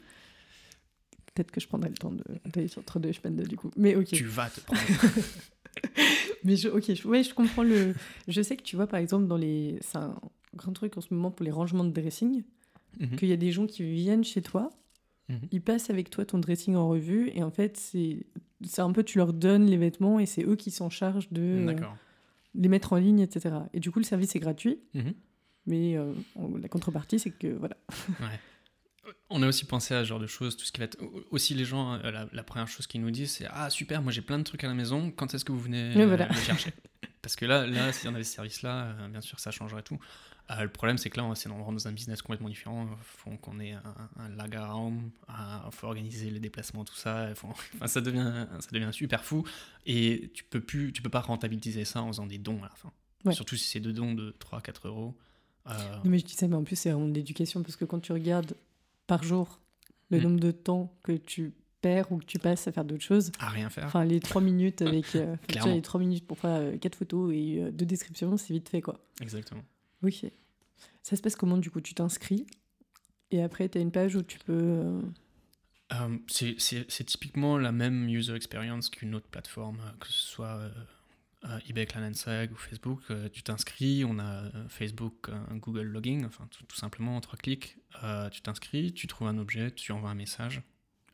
Peut-être que je prendrai le temps d'aller sur deux semaines du coup. Mais ok. Tu vas te prendre. mais je, ok, je, ouais, je comprends le. Je sais que tu vois, par exemple, dans les. C'est un grand truc en ce moment pour les rangements de dressing, mhm. qu'il y a des gens qui viennent chez toi, mhm. ils passent avec toi ton dressing en revue, et en fait, c'est un peu, tu leur donnes les vêtements, et c'est eux qui s'en chargent de euh, les mettre en ligne, etc. Et du coup, le service est gratuit, mhm. mais euh, la contrepartie, c'est que voilà. Ouais. On a aussi pensé à ce genre de choses, tout ce qui va être. Aussi, les gens, euh, la, première chose qu'ils nous disent, c'est Ah, super, moi j'ai plein de trucs à la maison, quand est-ce que vous venez euh, me chercher? Parce que là, là si on avait ce service-là, bien sûr, ça changerait tout. Le problème, c'est que là, c'est dans un business complètement différent. Il faut qu'on ait un, un il faut organiser les déplacements, tout ça. enfin, ça, devient, ça devient super fou. Et tu peux, plus, tu peux pas rentabiliser ça en faisant des dons à la fin. Surtout si c'est deux dons de 3-4 euros. Non, mais je dis ça, mais en plus, c'est vraiment de l'éducation parce que quand tu regardes par jour, le mm. nombre de temps que tu perds ou que tu passes à faire d'autres choses. À rien faire. Enfin, les trois minutes avec. Euh, les trois minutes pour faire euh, quatre photos et euh, deux descriptions, c'est vite fait, quoi. Exactement. Ok. Ça se passe comment, du coup? Tu t'inscris et après, tu as une page où tu peux. c'est typiquement la même user experience qu'une autre plateforme, que ce soit euh, eBay Kleinanzeigen ou Facebook, euh, tu t'inscris, on a euh, Facebook, Google Logging, enfin tout, simplement en trois clics, tu t'inscris, tu trouves un objet, tu envoies un message,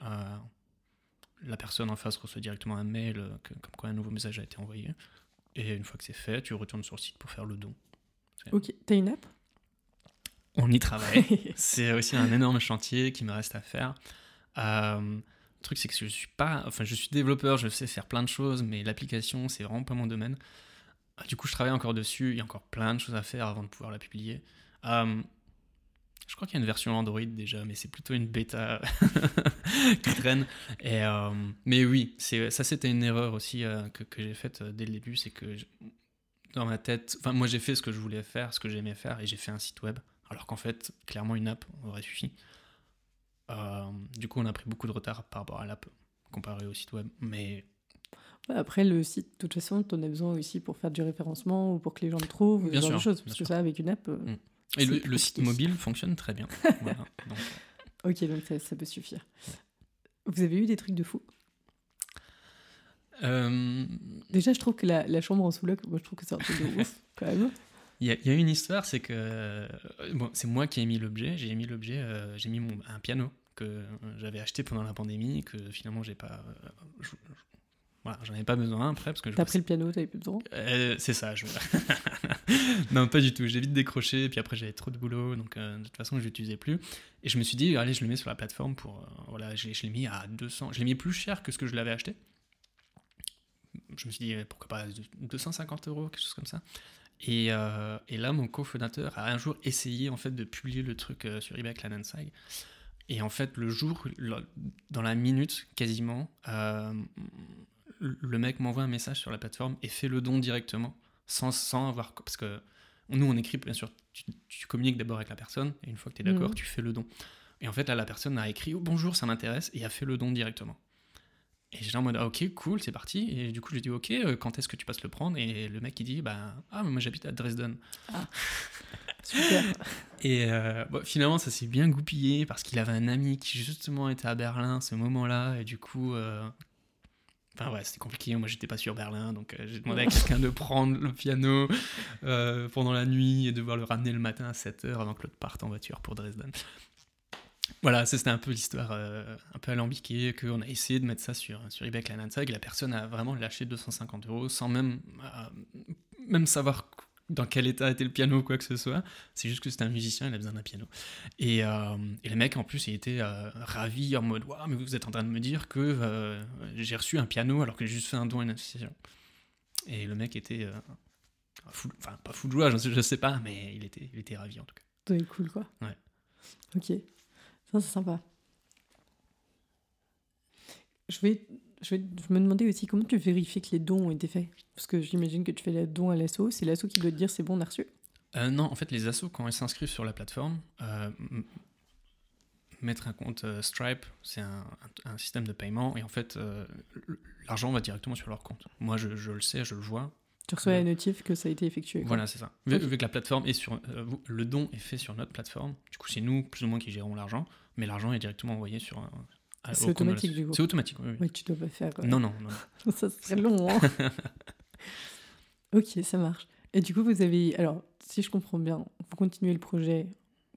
la personne en face reçoit directement un mail comme quoi un nouveau message a été envoyé, et une fois que c'est fait, tu retournes sur le site pour faire le don. Ok, t'as une app? On y travaille, c'est aussi un énorme chantier qui me reste à faire. Le truc, c'est que je suis pas. Enfin, je suis développeur, je sais faire plein de choses, mais l'application, c'est vraiment pas mon domaine. Ah, du coup, je travaille encore dessus. Il y a encore plein de choses à faire avant de pouvoir la publier. Euh, je crois qu'il y a une version Android déjà, mais c'est plutôt une bêta qui traîne. Et, euh, mais oui, ça, c'était une erreur aussi euh, que, que j'ai faite dès le début. C'est que dans ma tête. Enfin, moi, j'ai fait ce que je voulais faire, ce que j'aimais faire, et j'ai fait un site web. Alors qu'en fait, clairement, une app aurait suffi. Euh, du coup, on a pris beaucoup de retard par rapport à l'app comparé au site web. Mais après, le site, de toute façon, tu en as besoin aussi pour faire du référencement ou pour que les gens le trouvent, bien sûr, choses. Parce que ça, avec une app. Euh, mm. Et le, site mobile fonctionne très bien. donc... Euh. Ok, donc ça, peut suffire. Vous avez eu des trucs de fou? Déjà, je trouve que la, chambre en sous-loc, moi, je trouve que c'est un truc de ouf, quand même. Il y, a une histoire, c'est que bon, c'est moi qui ai mis l'objet. J'ai mis l'objet, j'ai mis mon, un piano que j'avais acheté pendant la pandémie, que finalement j'ai pas. Euh, voilà, j'en avais pas besoin après. parce que T'as pris le piano, t'avais plus besoin? Euh, C'est ça. Je... non, pas du tout. J'ai vite décroché, puis après j'avais trop de boulot, donc euh, de toute façon je l'utilisais plus. Et je me suis dit, allez, je le mets sur la plateforme pour. voilà, je, l'ai mis à 200. Je l'ai mis plus cher que ce que je l'avais acheté. Je me suis dit, pourquoi pas 250 euros, quelque chose comme ça. Et, et, là, mon cofondateur a un jour essayé en fait de publier le truc sur eBay Kleinanzeigen. Et en fait, le jour, dans la minute quasiment, euh, le mec m'envoie un message sur la plateforme et fait le don directement, sans, sans avoir. Parce que nous, on écrit, bien sûr, tu, communiques d'abord avec la personne, et une fois que tu es d'accord, mhm. tu fais le don. Et en fait, là, la personne a écrit oh, bonjour, ça m'intéresse, et a fait le don directement. Et j'étais en mode ah, ok, cool, c'est parti. Et du coup, je lui dis ok, euh, quand est-ce que tu passes le prendre? Et le mec, il dit bah, ah, moi j'habite à Dresden. Ah. Super. Et euh, finalement, ça s'est bien goupillé parce qu'il avait un ami qui justement était à Berlin ce moment-là. Et du coup, euh, enfin ouais, c'était compliqué. Moi, j'étais pas sur Berlin, donc euh, j'ai demandé à quelqu'un de prendre le piano pendant la nuit et de devoir le ramener le matin à 7h avant que l'autre parte en voiture pour Dresden. Voilà, c'était un peu l'histoire un peu alambiquée, qu'on a essayé de mettre ça sur, sur eBay Kleinanzeigen, et la personne a vraiment lâché 250 euros sans même, même savoir dans quel état était le piano ou quoi que ce soit. C'est juste que c'était un musicien, il a besoin d'un piano. Et, euh, et, le mec, en plus, il était euh, ravi en mode Waouh, mais vous êtes en train de me dire que euh, j'ai reçu un piano alors que j'ai juste fait un don à une association. Et le mec était. Fou, enfin, pas fou de joie, je sais, sais pas, mais il était, il était ravi en tout cas. C'est cool, quoi. Ouais. Ok. Ça, c'est sympa. Je vais je, vais, me demander aussi comment tu vérifies que les dons ont été faits. Parce que j'imagine que tu fais les dons à l'assaut. C'est l'assaut qui doit te dire c'est bon, on a reçu. Euh, non, en fait, les assos, quand ils s'inscrivent sur la plateforme, euh, mettre un compte euh, Stripe, c'est un, un- un système de paiement, et en fait, l'argent va directement sur leur compte. Moi, je, je le sais, je le vois. Tu reçois la notif que ça a été effectué. quoi. Voilà, c'est ça. Vu, vu que la plateforme est sur. le don est fait sur notre plateforme, du coup, c'est nous, plus ou moins, qui gérons l'argent, mais l'argent est directement envoyé sur. un- C'est automatique, du coup. C'est automatique, oui. oui. Ouais, tu dois pas faire. euh, Non, non, non. ça serait long. hein. ok, ça marche. Et du coup, vous avez. Alors, si je comprends bien, vous continuez le projet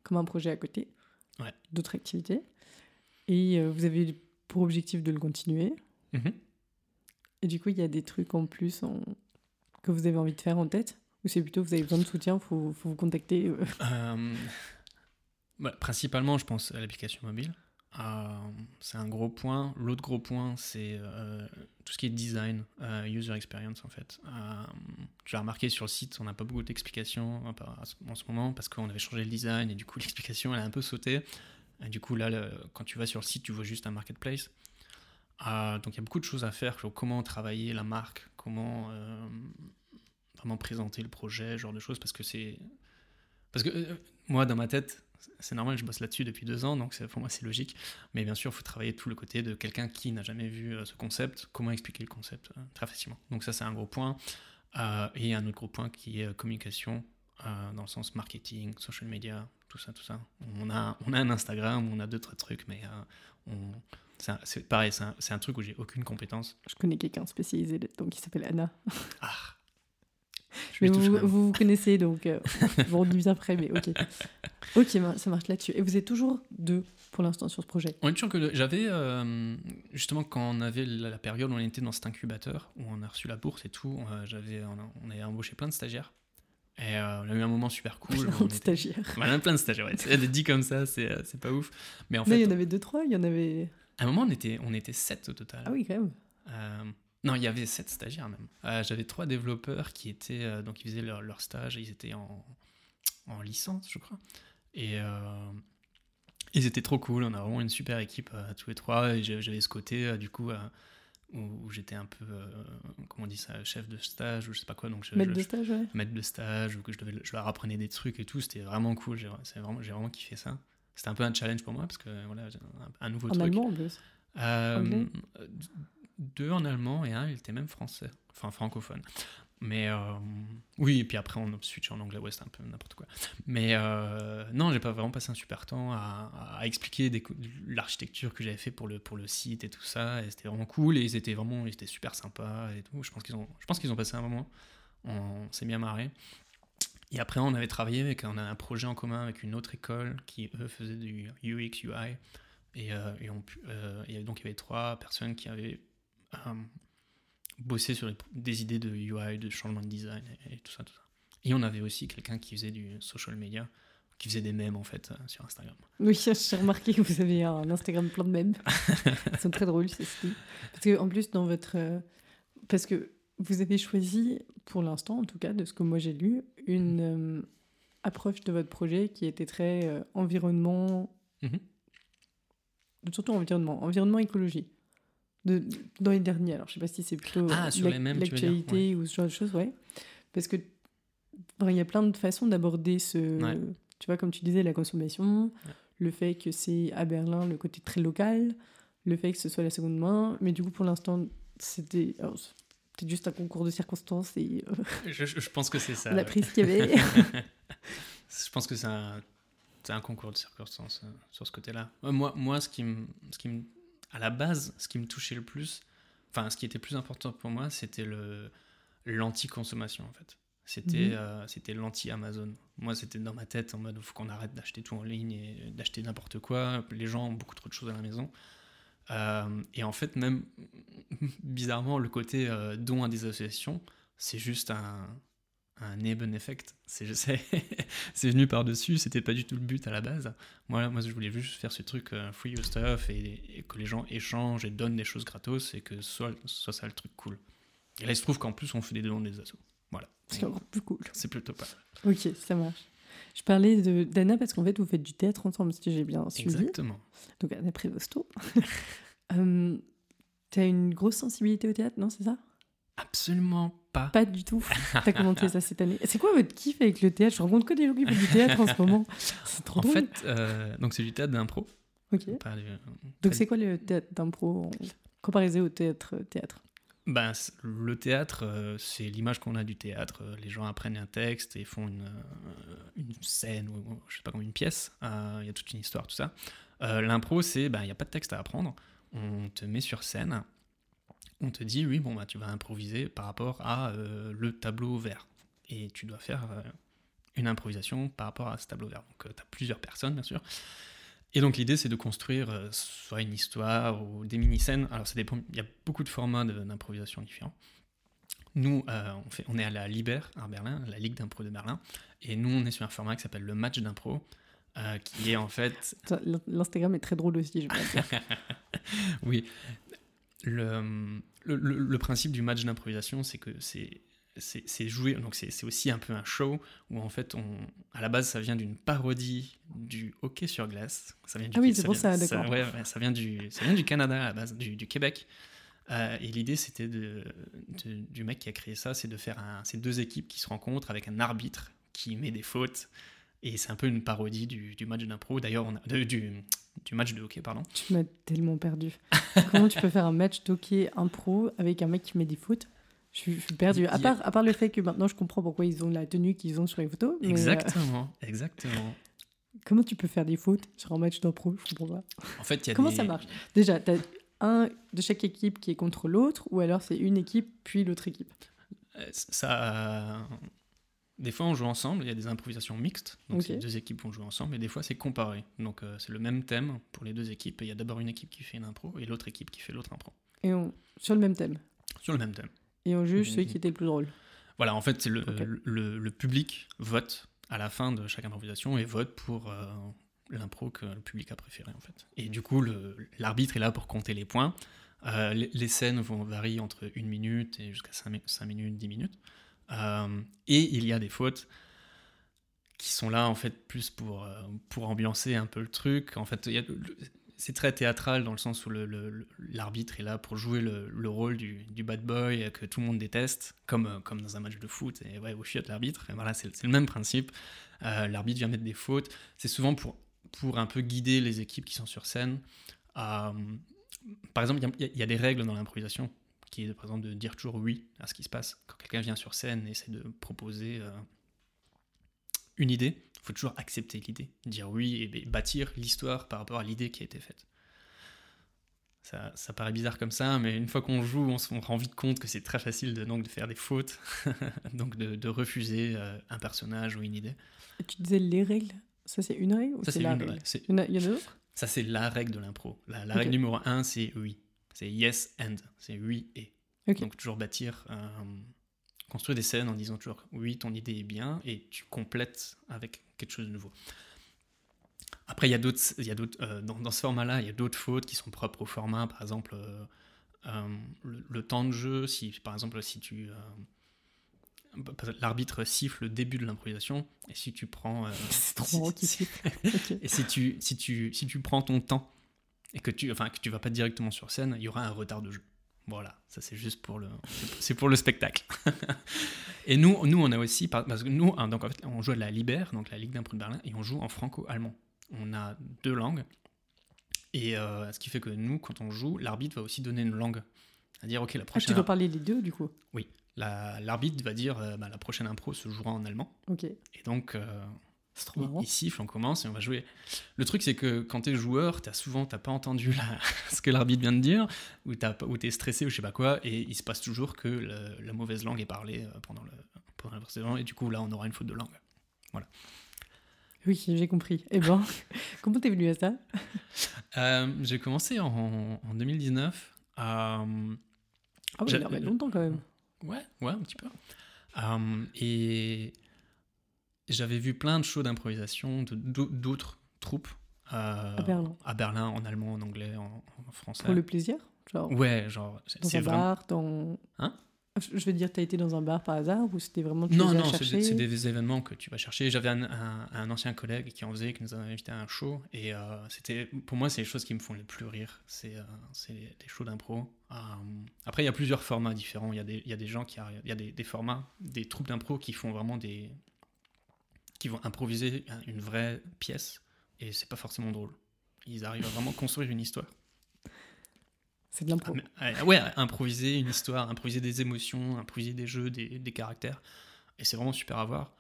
comme un projet à côté Ouais. d'autres activités. Et euh, vous avez pour objectif de le continuer. Mhm. Et du coup, il y a des trucs en plus en- que vous avez envie de faire en tête? Ou c'est plutôt vous avez besoin de soutien, il faut, faut vous contacter euh, Euh, bah, principalement, je pense à l'application mobile. Euh, c'est un gros point. L'autre gros point, c'est euh, tout ce qui est design, euh, user experience en fait. Tu as remarqué sur le site, on n'a pas beaucoup d'explications en ce moment parce qu'on avait changé le design et du coup l'explication elle a un peu sauté. Et du coup là, quand tu vas sur le site, tu vois juste un marketplace. Donc il y a beaucoup de choses à faire sur comment travailler la marque, comment vraiment présenter le projet, ce genre de choses, parce que c'est parce que moi, dans ma tête, c'est normal, je bosse là-dessus depuis deux ans, donc pour moi, c'est logique. Mais bien sûr, il faut travailler tout le côté de quelqu'un qui n'a jamais vu euh, ce concept, comment expliquer le concept euh, très facilement? Donc ça, c'est un gros point. Euh, et un autre gros point qui est euh, communication, euh, dans le sens marketing, social media, tout ça, tout ça. On a, on a un Instagram, on a d'autres trucs, mais euh, c'est pareil, c'est un, un truc où j'ai aucune compétence. Je connais quelqu'un spécialisé là-dedans qui s'appelle Anna. Ah Mais vous, vous vous connaissez, donc euh, vous revenez après, mais ok. Ok, ça marche là-dessus. Et vous êtes toujours deux pour l'instant sur ce projet? On est toujours que deux. J'avais, euh, justement, quand on avait la, période où on était dans cet incubateur, où on a reçu la bourse et tout, euh, j'avais, on, a, on avait embauché plein de stagiaires. Et euh, on a eu un moment super cool. Plein on de était- stagiaires. On a plein de stagiaires, ouais. C'est- Dit comme ça, c'est, euh, c'est pas ouf. Mais en Mais fait, il y en avait deux, trois, il y en avait. à un moment, on était, on était sept au total. Ah oui, quand même. Non, il y avait sept stagiaires même. Euh, j'avais trois développeurs qui étaient, euh, donc ils faisaient leur, leur stage, ils étaient en, en licence, je crois. Et euh, ils étaient trop cool. On a vraiment une super équipe tous les trois. Et j'a- j'avais ce côté, du coup, où, où j'étais un peu, comment on dit ça, chef de stage ou je sais pas quoi. Donc je, Maître je- de stage, ouais. maître de stage, ou que je, devais, je leur apprenais des trucs et tout. C'était vraiment cool. J'ai vraiment, kiffé ça. C'était un peu un challenge pour moi parce que voilà, j'ai un, un nouveau En truc. allemand en plus. Euh, deux en allemand et un, il était même français, enfin francophone. Mais euh, oui, et puis après on switch en anglais, ouais, c'était un peu n'importe quoi. Mais euh, non, j'ai pas vraiment passé un super temps à, expliquer l'architecture que j'avais fait pour le, pour le site et tout ça, et c'était vraiment cool, et ils étaient vraiment, ils étaient super sympas et tout. Je pense qu'ils ont, je ont passé un moment, on s'est bien marré. Et après, on avait travaillé avec, on a un projet en commun avec une autre école qui, eux, faisait du UX, UI. Et, euh, et on avait- donc, il y avait trois personnes qui avaient euh, bossé sur les- des idées de UI, de changement de design et, et tout ça, tout ça. Et on avait aussi quelqu'un qui faisait du social media, qui faisait des mèmes, en fait, euh, sur Instagram. Oui, j'ai remarqué que vous avez un Instagram plein de mèmes. Ils sont très drôles, ceci. Parce que, en plus, dans votre. euh, Parce que vous avez choisi, pour l'instant en tout cas, de ce que moi j'ai lu, une euh, approche de votre projet qui était très environnement. Mhm. Surtout environnement, environnement écologie. De, dans les derniers, alors je sais pas si c'est plutôt Ah, l'actualité ou ce genre de choses, ouais. Parce que il y a plein de façons d'aborder ce. Ouais. Tu vois, comme tu disais, la consommation, le fait que c'est à Berlin le côté très local, le fait que ce soit la seconde main, mais du coup pour l'instant c'était c'était juste un concours de circonstances et euh, Je, pense que c'est ça. on a pris ce qu'il y avait. Je pense que c'est un, c'est un concours de circonstances euh, sur ce côté-là. Euh, Moi, moi ce qui me, ce qui me, à la base, ce qui me touchait le plus, enfin, ce qui était plus important pour moi, c'était le l'anti-consommation en fait. C'était Mhm. euh, c'était l'anti-Amazon. Moi, c'était dans ma tête en mode, faut qu'on arrête d'acheter tout en ligne et d'acheter n'importe quoi. Les gens ont beaucoup trop de choses à la maison. Euh, et en fait, même bizarrement, le côté euh, don à des associations, c'est juste un, un Eben effect. C'est c'est- c'est venu par-dessus, c'était pas du tout le but à la base. Moi, moi je voulais juste faire ce truc euh, free your stuff et, et que les gens échangent et donnent des choses gratos et que soit, soit ça le truc cool. Et là, il se trouve qu'en plus, on fait des dons des assos. Voilà. C'est encore plus cool. C'est plutôt pas mal. Ok, ça marche. Je parlais de- d'Anna parce qu'en fait vous faites du théâtre ensemble, si j'ai bien suivi. Exactement. Donc Anna Prévosto. euh, T'as une grosse sensibilité au théâtre, non C'est ça? Absolument pas. Pas du tout. T'as commenté ça cette année. C'est quoi votre kiff avec le théâtre? Je rencontre que des gens qui font du théâtre en ce moment. C'est trop En drôle. fait, euh, donc c'est du théâtre d'impro. Ok. pas du- Donc c'est quoi le théâtre d'impro en comparé au théâtre théâtre? Ben, c- le théâtre, euh, c'est l'image qu'on a du théâtre. Euh, Les gens apprennent un texte et font une, euh, une scène ou ou je sais pas comment une pièce. Euh, Il y a toute une histoire, tout ça. Euh, L'impro, c'est ben il n'y a pas de texte à apprendre. On te met sur scène. On te dit oui bon bah tu vas improviser par rapport à euh, le tableau vert et tu dois faire euh, une improvisation par rapport à ce tableau vert. Donc tu as plusieurs personnes bien sûr. Et donc l'idée c'est de construire euh, soit une histoire ou des mini-scènes. Alors ça dépend, il y a beaucoup de formats d'improvisation différents. Nous, euh, on, fait, on est à la Liber à Berlin, la Ligue d'impro de Berlin, et nous on est sur un format qui s'appelle le match d'impro, euh, qui est en fait L'Instagram est très drôle aussi, je dire. oui. Le, le, principe du match d'improvisation, c'est que c'est c'est jouer, donc c'est aussi un peu un show où en fait, on, à la base, ça vient d'une parodie du hockey sur glace. Ça vient du, Ah oui, c'est pour ça, d'accord. ouais, ouais, ça, vient du, ça vient du Canada à la base, du, du Québec. Euh, et l'idée, c'était de, de- du mec qui a créé ça, c'est de faire un, ces deux équipes qui se rencontrent avec un arbitre qui met des fautes. Et c'est un peu une parodie du, du match d'impro. D'ailleurs, on a- de- du, du match de hockey, pardon. Tu m'as tellement perdu. Comment tu peux faire un match d'hockey impro avec un mec qui met des fautes je suis, je suis perdue. À part, à part le fait que maintenant je comprends pourquoi ils ont la tenue qu'ils ont sur les photos. mais, euh, Exactement, exactement. comment tu peux faire des fautes sur un match d'impro? Je comprends pas. En fait, il y a Comment des- ça marche? Déjà, t'as un de chaque équipe qui est contre l'autre, ou alors c'est une équipe puis l'autre équipe? Euh, Ça, des fois, on joue ensemble. Il y a des improvisations mixtes. Donc, c'est deux équipes vont jouer ensemble. Et des fois, c'est comparé. Donc, euh, c'est le même thème pour les deux équipes. Et il y a d'abord une équipe qui fait une impro et l'autre équipe qui fait l'autre impro et on, sur le même thème. sur le même thème. Et on juge celui qui était le plus drôle. Voilà, en fait, c'est le, le, le public vote à la fin de chaque improvisation et vote pour euh, l'impro que le public a préféré, en fait. Et du coup, l'arbitre est là pour compter les points. Euh, les, les scènes vont varier entre une minute et jusqu'à 5, minutes, 10 minutes. Euh, et il y a des fautes qui sont là, en fait, plus pour, euh, pour ambiancer un peu le truc. En fait, c'est très théâtral dans le sens où l'arbitre est là pour jouer le, le rôle du, bad boy que tout le monde déteste, comme, euh, comme dans un match de foot. Et ouais, au chiotte l'arbitre. Voilà, c'est le même principe. L'arbitre vient mettre des fautes. C'est souvent pour, pour un peu guider les équipes qui sont sur scène. Par exemple, il y, a des règles dans l'improvisation qui est par exemple de dire toujours oui à ce qui se passe. Quand quelqu'un vient sur scène et essaie de proposer euh, une idée, il faut toujours accepter l'idée, dire oui et, bâtir l'histoire par rapport à l'idée qui a été faite. Ça, ça paraît bizarre comme ça, mais une fois qu'on joue, on se on rend vite compte que c'est très facile de, donc, de faire des fautes, donc de, de refuser euh, un personnage ou une idée. Et tu disais les règles Ça, c'est une règle ou Ça, c'est la une règle? Il y en a, d'autres? Ça, c'est la règle de l'impro. La, règle numéro un, c'est oui. C'est yes and. C'est oui et. Donc, toujours bâtir, euh, construire des scènes en disant toujours oui, ton idée est bien et tu complètes avec quelque chose de nouveau. Après, il y a d'autres. il y a d'autres euh, dans, dans ce format-là, il y a d'autres fautes qui sont propres au format. Par exemple, euh, le, le temps de jeu. Si, par exemple, si tu. que L'arbitre siffle le début de l'improvisation, et si tu prends. euh, C'est trop si- siffle. Et si tu, si, tu, si tu prends ton temps et que tu, enfin, que tu vas pas directement sur scène, il y aura un retard de jeu. Voilà, ça c'est juste pour le, c'est pour le spectacle. et nous, nous, on a aussi, par- parce que nous, hein, donc en fait, on joue à la Liber, donc la Ligue d'impro de Berlin, et on joue en franco-allemand. On a deux langues, et euh, ce qui fait que nous, quand on joue, l'arbitre va aussi donner une langue. C'est-à-dire, ok, la Ah, tu prochaine, dois parler les deux, du coup? Oui, la- l'arbitre va dire, euh, bah, la prochaine impro se jouera en allemand, Ok. et donc. euh, C'est trop il, marrant. il siffle, on commence et on va jouer. Le truc, c'est que quand t'es joueur, t'as souvent t'as pas entendu la- ce que l'arbitre vient de dire, ou t'as ou t'es stressé ou je sais pas quoi, et il se passe toujours que le- la mauvaise langue est parlée euh, pendant le pendant la précédente, et du coup là, on aura une faute de langue. Oui, j'ai compris. Eh ben, comment t'es venu à ça? Euh, J'ai commencé en, en 2019. euh, Ah oui, il y a longtemps quand même. Ouais, ouais, un petit peu. Euh, et j'avais vu plein de shows d'improvisation d'autres troupes. euh, À Berlin. à Berlin, en allemand, en anglais, en, en français. Pour le plaisir Genre, Ouais, genre, dans un vraiment. bar, dans... Hein? Je veux dire, tu as été dans un bar par hasard ou c'était vraiment tu Non, les non, c'est des, événements que tu vas chercher. J'avais un, un- un ancien collègue qui en faisait, qui nous avait invité à un show. Et euh, c'était, pour moi, c'est les choses qui me font le plus rire. C'est euh, des shows d'impro. Euh, après, il y a plusieurs formats différents. Il y a des, il y a des gens qui arrivent, il y a des, des formats, des troupes d'impro qui font vraiment des. Qui vont improviser une vraie pièce. Et c'est pas forcément drôle. Ils arrivent à vraiment construire une histoire. C'est de l'impro. Ah, mais- ouais, improviser une histoire, improviser des émotions, improviser des jeux, des, des caractères. Et c'est vraiment super à voir.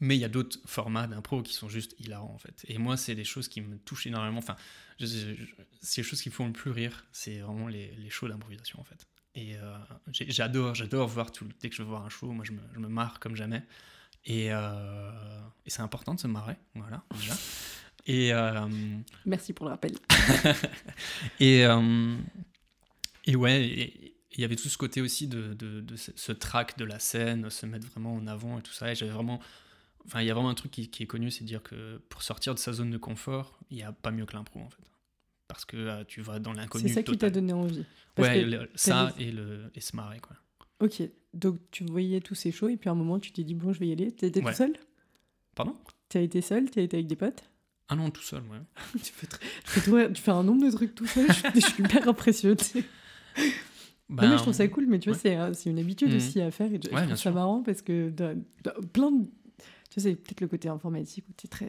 Mais il y a d'autres formats d'impro qui sont juste hilarants en fait. Et moi, c'est des choses qui me touchent énormément. Enfin, c'est les choses qui me font le plus rire. C'est vraiment les, les shows d'improvisation en fait. Et euh, j'adore, j'adore voir tout. Dès que je veux voir un show, moi je me, je me marre comme jamais. Et, euh, et c'est important de se marrer, voilà, déjà. Et, euh, Merci pour le rappel. et, euh, et ouais, et- et il y avait tout ce côté aussi de, de, de ce, ce track de la scène, se mettre vraiment en avant et tout ça. Et j'avais vraiment. Enfin, il y a vraiment un truc qui, qui est connu, c'est de dire que pour sortir de sa zone de confort, il n'y a pas mieux que l'impro en fait. Parce que euh, tu vas dans l'inconnu. C'est ça qui t'a donné envie. Parce Ouais, que le- ça et, le, et se marrer quoi. Ok, donc tu voyais tous ces shows et puis à un moment tu t'es dit bon je vais y aller. T'as été Ouais. tout seul? Pardon? T'as été seul T'as été avec des potes? Ah non, tout seul, ouais. tu, fais très- tu un nombre de trucs tout seul, je, suis- je hyper impressionnée. Non, mais je trouve ça cool, mais tu vois, ouais. c'est, c'est une habitude Mhm. aussi à faire. Et je, je Ouais, trouve bien ça marrant parce que dans- dans plein de. Tu sais, c'est peut-être le côté informatique où tu es très.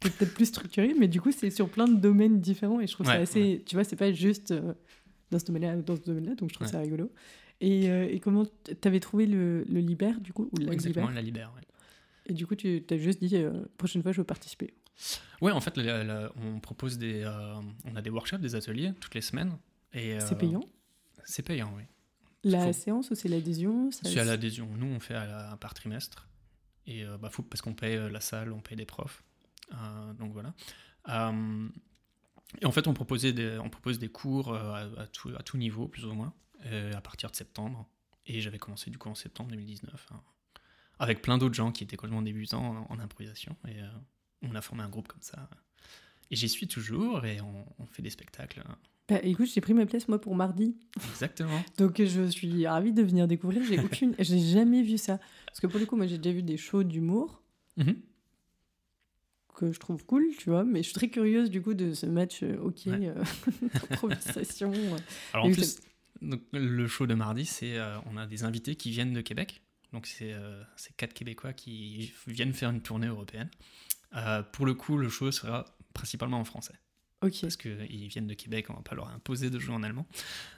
t'es peut-être plus structuré, mais du coup, c'est sur plein de domaines différents et je trouve ça assez. Tu vois, c'est pas juste euh, dans ce domaine-là dans ce domaine-là, donc je trouve ça rigolo. Et, euh, et comment t'avais trouvé le, le Libère, du coup, ou la Exactement, Libère la libère, ouais. Et du coup, tu t'as juste dit, euh, prochaine fois, je veux participer. Ouais, en fait, la- la- on propose des, euh, on a des workshops, des ateliers toutes les semaines. Et, C'est euh, payant? C'est payant, oui. La faut- séance ou c'est l'adhésion? C'est à l'adhésion. Nous, on fait à la- par trimestre. Et bah, faut, parce qu'on paye la salle, on paye des profs. Donc voilà. Et en fait, on, proposait des, on propose des cours à, à tout, à tout niveau, plus ou moins, euh, à partir de septembre. Et j'avais commencé du coup en septembre 2019, hein, avec plein d'autres gens qui étaient complètement débutants en, en improvisation. Et euh, on a formé un groupe comme ça. Et j'y suis toujours et on, on fait des spectacles. hein. Bah, écoute, j'ai pris ma place, moi, pour mardi. Exactement. Donc je suis ravie de venir découvrir. J'ai aucune, j'ai jamais vu ça. Parce que pour le coup, moi j'ai déjà vu des shows d'humour Mhm. que je trouve cool, tu vois. Mais je suis très curieuse du coup de ce match euh, hockey, Ouais. euh, improvisation. Alors en plus, donc, le show de mardi, c'est euh, on a des invités qui viennent de Québec. Donc c'est euh, quatre Québécois qui viennent faire une tournée européenne. Euh, pour le coup, le show sera principalement en français. Ok. Parce qu'ils viennent de Québec, on va pas leur imposer de jouer en allemand.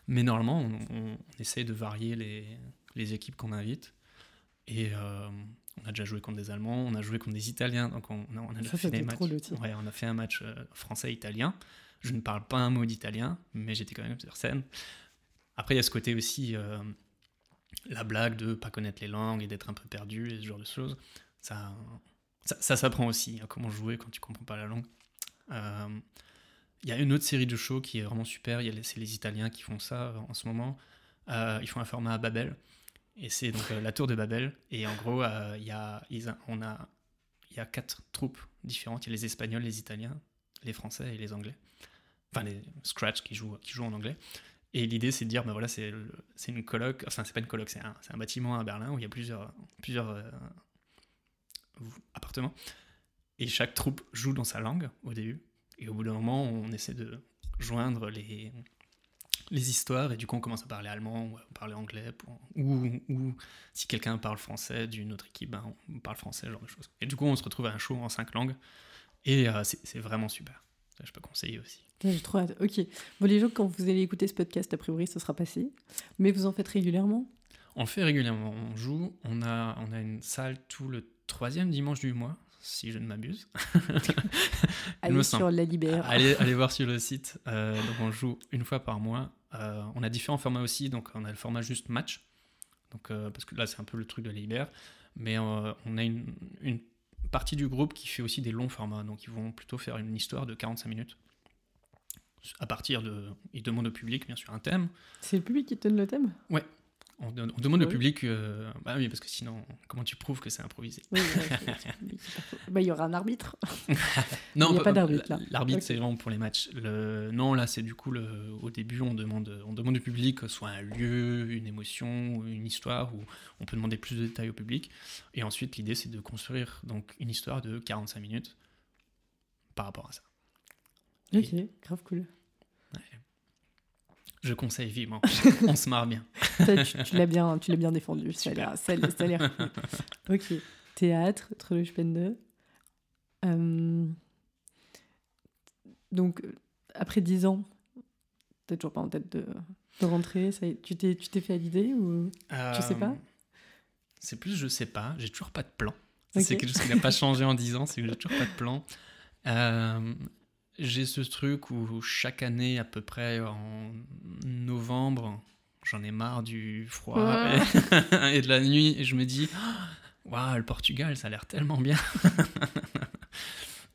Mais normalement, on, on- on essaye de varier les, les équipes qu'on invite. Et euh, on a déjà joué contre des Allemands, on a joué contre des Italiens. Donc on, on a, Ça, fait des matchs. Ouais, on a fait un match français-italien. Je ne parle pas un mot d'italien, mais j'étais quand même sur scène. Après, il y a ce côté aussi, euh, la blague de pas connaître les langues et d'être un peu perdu et ce genre de choses. Ça, ça, s'apprend aussi, hein, comment jouer quand tu comprends pas la langue. Euh, Il y a une autre série de shows qui est vraiment super. C'est les Italiens qui font ça euh, en ce moment. Ils font un format à Babel. Et c'est donc la tour de Babel. Et en gros, il y, a, on a, il y a quatre troupes différentes. Il y a les Espagnols, les Italiens, les Français et les Anglais. Enfin, les Scratch qui jouent, qui jouent en anglais. Et l'idée, c'est de dire, ben voilà, c'est une coloc, enfin, c'est pas une coloc, c'est un, bâtiment à Berlin où il y a plusieurs, euh, appartements. Et chaque troupe joue dans sa langue au début. Et au bout d'un moment, on essaie de joindre les, histoires. Et du coup, on commence à parler allemand ou à parler anglais. ou, si quelqu'un parle français d'une autre équipe, ben, on parle français, genre de choses. Et du coup, on se retrouve à un show en cinq langues. Et euh, c'est vraiment super. Je peux conseiller aussi. J'ai trop hâte. Ok. Bon, les gens, quand vous allez écouter ce podcast, a priori, ce sera passé. Mais vous en faites régulièrement? On fait régulièrement. On joue. On a, on a une salle tout le troisième dimanche du mois, si je ne m'abuse. Allez sur la Libère. allez, allez voir sur le site. Euh, donc on joue une fois par mois. Euh, on a différents formats aussi. Donc on a le format juste match. Donc, euh, parce que là, c'est un peu le truc de la Libère. Mais on a une, une partie du groupe qui fait aussi des longs formats. Donc ils vont plutôt faire une histoire de 45 minutes. À partir de. Ils demandent au public, bien sûr, un thème. C'est le public qui te donne le thème? On, on demande Ouais. au public. euh, bah oui, parce que sinon, comment tu prouves que c'est improvisé? Oui, ouais, bah, il y aura un arbitre. Non, Il y a pas d'arbitre, là. L'arbitre, c'est vraiment pour les matchs. Le... Non, là, c'est du coup, le... au début, on demande, on demande au public soit un lieu, une émotion, ou une histoire, où on peut demander plus de détails au public. Et ensuite, l'idée, c'est de construire donc, une histoire de 45 minutes par rapport à ça. Ok, grave cool. Je conseille vivement. on se marre bien. Tu tu l'as bien, tu l'as bien défendu. Ça a l'air, ça, a- ça a l'air cool. Ok. Théâtre, Trellespende. Euh... Donc, euh, après 10 ans, t'as toujours pas en tête de, de rentrer ça Tu t'es, tu t'es fait à l'idée ou... Tu sais pas? Euh, C'est plus, je sais pas. J'ai toujours pas de plan. C'est quelque chose qui n'a pas changé en 10 ans, c'est que j'ai toujours pas de plan. Euh, j'ai ce truc où chaque année, à peu près en novembre, j'en ai marre du froid et, et de la nuit, et je me dis, waouh, le Portugal, ça a l'air tellement bien.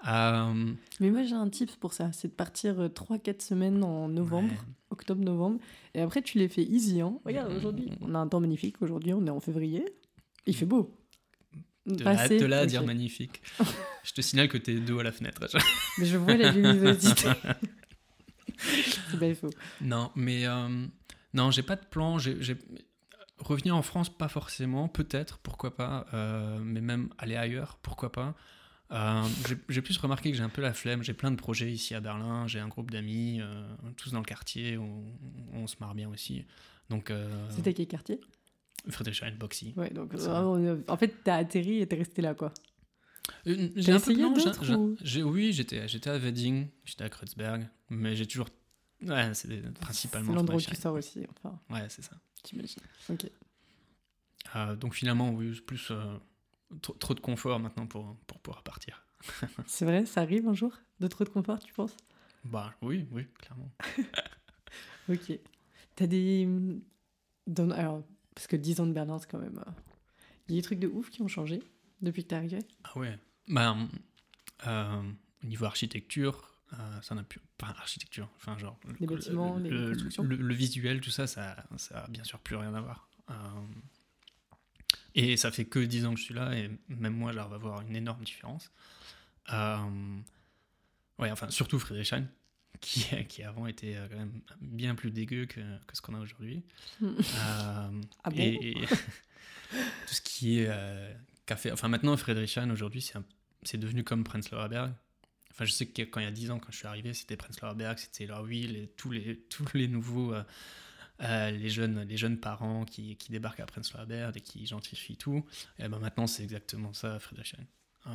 Euh, Mais moi, j'ai un tips pour ça. C'est de partir 3-4 semaines en novembre, ouais. octobre-novembre. Et après, tu les fais easy. Hein. Regarde, Mm. aujourd'hui, on a un temps magnifique. Aujourd'hui, on est en février. Il fait beau. De Pas là, assez de là à dire magnifique. je te signale que t'es dos à la fenêtre. Mais je vois la luminosité. C'est pas faux. Non, mais euh, non, j'ai pas de plan. J'ai, j'ai- revenir en France, pas forcément. Peut-être, pourquoi pas. euh, mais même aller ailleurs, pourquoi pas. Euh, j'ai, j'ai plus remarqué que j'ai un peu la flemme. J'ai plein de projets ici à Berlin. J'ai un groupe d'amis, euh, tous dans le quartier. On, on se marre bien aussi. Donc, euh, C'était quel quartier? Friedrichshain, Boxy. Ouais, donc vraiment, euh, en fait, t'as atterri et t'es resté là, quoi. Euh, j'ai un peu essayé non, ou- j'ai- oui, j'étais, j'étais à Wedding, j'étais à Kreuzberg, mais j'ai toujours. Ouais, c'est principalement. C'est l'endroit où tu sors aussi, enfin, Ouais, c'est ça. t'imagines. Ok. Euh, donc finalement, oui, plus euh, trop, trop de confort maintenant pour, pour pouvoir partir. C'est vrai, ça arrive un jour De trop de confort, tu penses? Bah oui, oui, clairement. Ok. T'as des. dans- Alors, parce que 10 ans de Berlin, c'est quand même. euh, Il y a des trucs de ouf qui ont changé depuis que t'es arrivé Ah ouais. Bah, euh, au niveau architecture, euh, ça n'a plus. Pas architecture, enfin genre. Les le- bâtiments, les le, constructions. le, visuel, tout ça, ça, ça a bien sûr plus rien à voir. Euh, et ça fait que 10 ans que je suis là, et même moi, j'arrive à voir une énorme différence. Ouais, enfin, surtout Friedrichshain, qui, qui avant était euh, quand même bien plus dégueu que, que ce qu'on a aujourd'hui. Euh, Ah bon et, et tout ce qui est euh, café. Enfin, maintenant, Friedrichshain, aujourd'hui, c'est un- c'est devenu comme Prenzlauer Berg. Enfin, je sais que quand il y a 10 ans, quand je suis arrivé, c'était Prenzlauer Berg, c'était leur ville, et tous les, tous les nouveaux. euh, les, jeunes, les jeunes parents qui, qui débarquent à Prenzlauer Berg et qui gentrifient tout. Et ben maintenant, c'est exactement ça, Friedrichshain. Euh,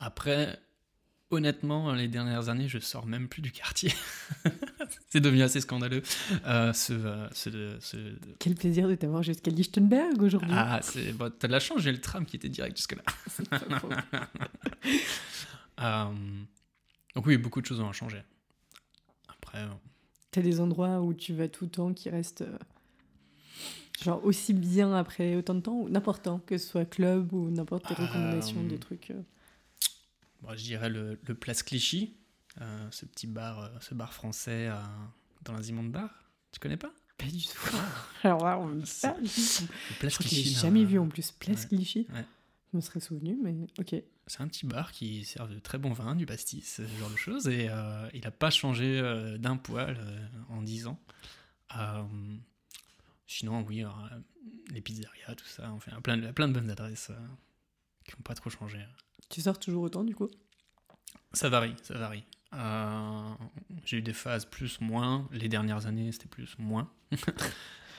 après, honnêtement, les dernières années, je sors même plus du quartier. c'est devenu assez scandaleux. Euh, ce, euh, ce- ce- Quel plaisir de t'avoir jusqu'à Lichtenberg aujourd'hui. Ah, c'est bon, t'as de la chance, j'ai le tram qui était direct jusque-là. Euh, donc oui, beaucoup de choses ont changé. Après, euh, T'as des endroits où tu vas tout le temps qui restent. Genre aussi bien après autant de temps, ou n'importe quand, que ce soit club ou n'importe quelle recommandation, des trucs. Bon, je dirais le, le Place Clichy, euh, ce petit bar, euh, ce bar français euh, dans la Zimond Bar. Tu connais pas? Pas du tout. Alors là, on pas du tout. Le Place Je crois je Clichy, jamais vu en plus. Place ouais. Clichy. Ouais. Je me serais souvenu, mais ok. C'est un petit bar qui sert de très bon vin, du pastis, ce genre de choses, et il n'a pas changé d'un poil en 10 ans. Sinon, oui, les pizzerias, tout ça, enfin, plein de, plein de bonnes adresses qui n'ont pas trop changé. Tu sors toujours autant du coup Ça varie, ça varie. Euh, J'ai eu des phases plus, moins. Les dernières années, c'était plus, moins.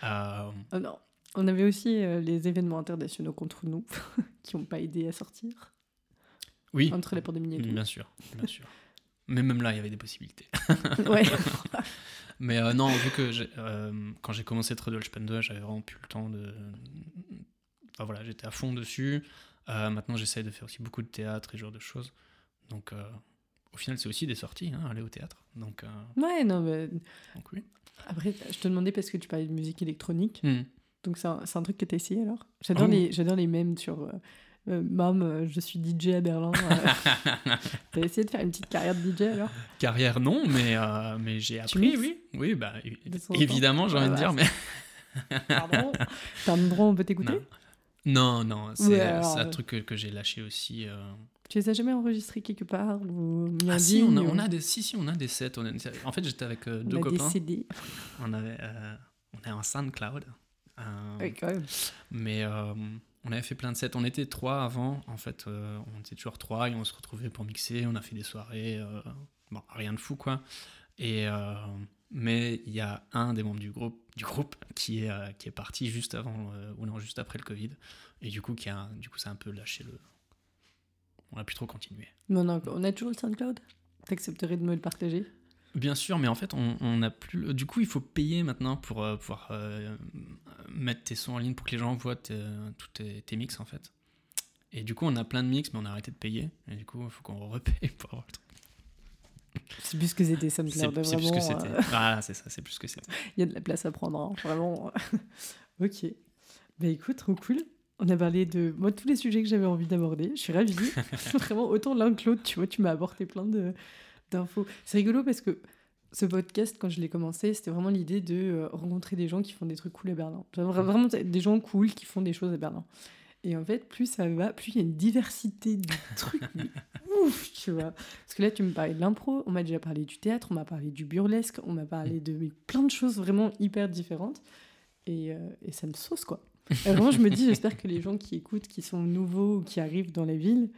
Euh, Ah non. On avait aussi euh, les événements internationaux contre nous qui n'ont pas aidé à sortir oui, entre la pandémie et tout. bien sûr, bien sûr. Mais même là, il y avait des possibilités. ouais. Mais non, vu que j'ai- quand j'ai commencé Trudel j'avais vraiment plus le temps de. Enfin voilà, j'étais à fond dessus. Euh, maintenant, j'essaie de faire aussi beaucoup de théâtre et ce genre de choses. Donc, euh, au final, c'est aussi des sorties, hein, aller au théâtre. Donc, euh, Ouais, non, mais donc oui. après, je te demandais parce que tu parlais de musique électronique. Hmm. Donc c'est un, truc que tu as essayé alors? J'adore Oh. les, les mèmes sur euh, Mam, je suis DJ à Berlin. euh. T'as essayé de faire une petite carrière de DJ alors? Carrière, non, mais, euh, mais j'ai appris, oui. Oui, bah, évidemment, j'ai envie de Ouais, dire, mais. Pardon? Où on peut t'écouter? Non, non, c'est Ouais, c'est un euh, truc que, que j'ai lâché aussi. euh. Tu les as jamais enregistrés quelque part ou Ah si, on a, on a des, si, si, on a des sets. on a des- En fait, j'étais avec euh, on deux a des copains. CD. On avait, euh, on est en SoundCloud. Euh, Ouais, quand même. Mais euh, on avait fait plein de sets. On était trois avant. En fait, euh, on était toujours trois et on se retrouvait pour mixer. On a fait des soirées. euh, bon, rien de fou, quoi. Et, euh, mais il y a un des membres du groupe, du groupe qui, est, euh, qui est parti juste avant, euh, ou non, juste après le Covid. Et du coup, qui a, du coup ça a un peu lâché le. On a plus trop continué. Mais on a, on a toujours le SoundCloud? T'accepterais de me le partager? Bien sûr, mais en fait, on, on a plus. le- Du coup, il faut payer maintenant pour euh, pouvoir mettre tes sons en ligne pour que les gens voient tes- tous tes, tes mix en fait. Et du coup, on a plein de mix, mais on a arrêté de payer. Et du coup, il faut qu'on repaye pour avoir le truc. C'est plus que c'était C'est SoundCloud. c'est plus que c'était. euh, Voilà, c'est ça, c'est plus que c'était. Il y a de la place à prendre, hein, vraiment. ok. Bah écoute, trop cool. On a parlé de moi tous les sujets que j'avais envie d'aborder. Je suis ravie. vraiment, autant l'un que l'autre, tu vois, tu m'as apporté plein de d'infos. C'est rigolo parce que ce podcast, quand je l'ai commencé, c'était vraiment l'idée de euh, rencontrer des gens qui font des trucs cool à Berlin. Vra- Vraiment des gens cool qui font des choses à Berlin. Et en fait, plus ça va, plus il y a une diversité de trucs. mais ouf, tu vois. Parce que là, tu me parlais de l'impro, on m'a déjà parlé du théâtre, on m'a parlé du burlesque, on m'a parlé de mais plein de choses vraiment hyper différentes. Et, euh, et ça me sauce, quoi. Et vraiment, je me dis, j'espère que les gens qui écoutent, qui sont nouveaux ou qui arrivent dans la ville,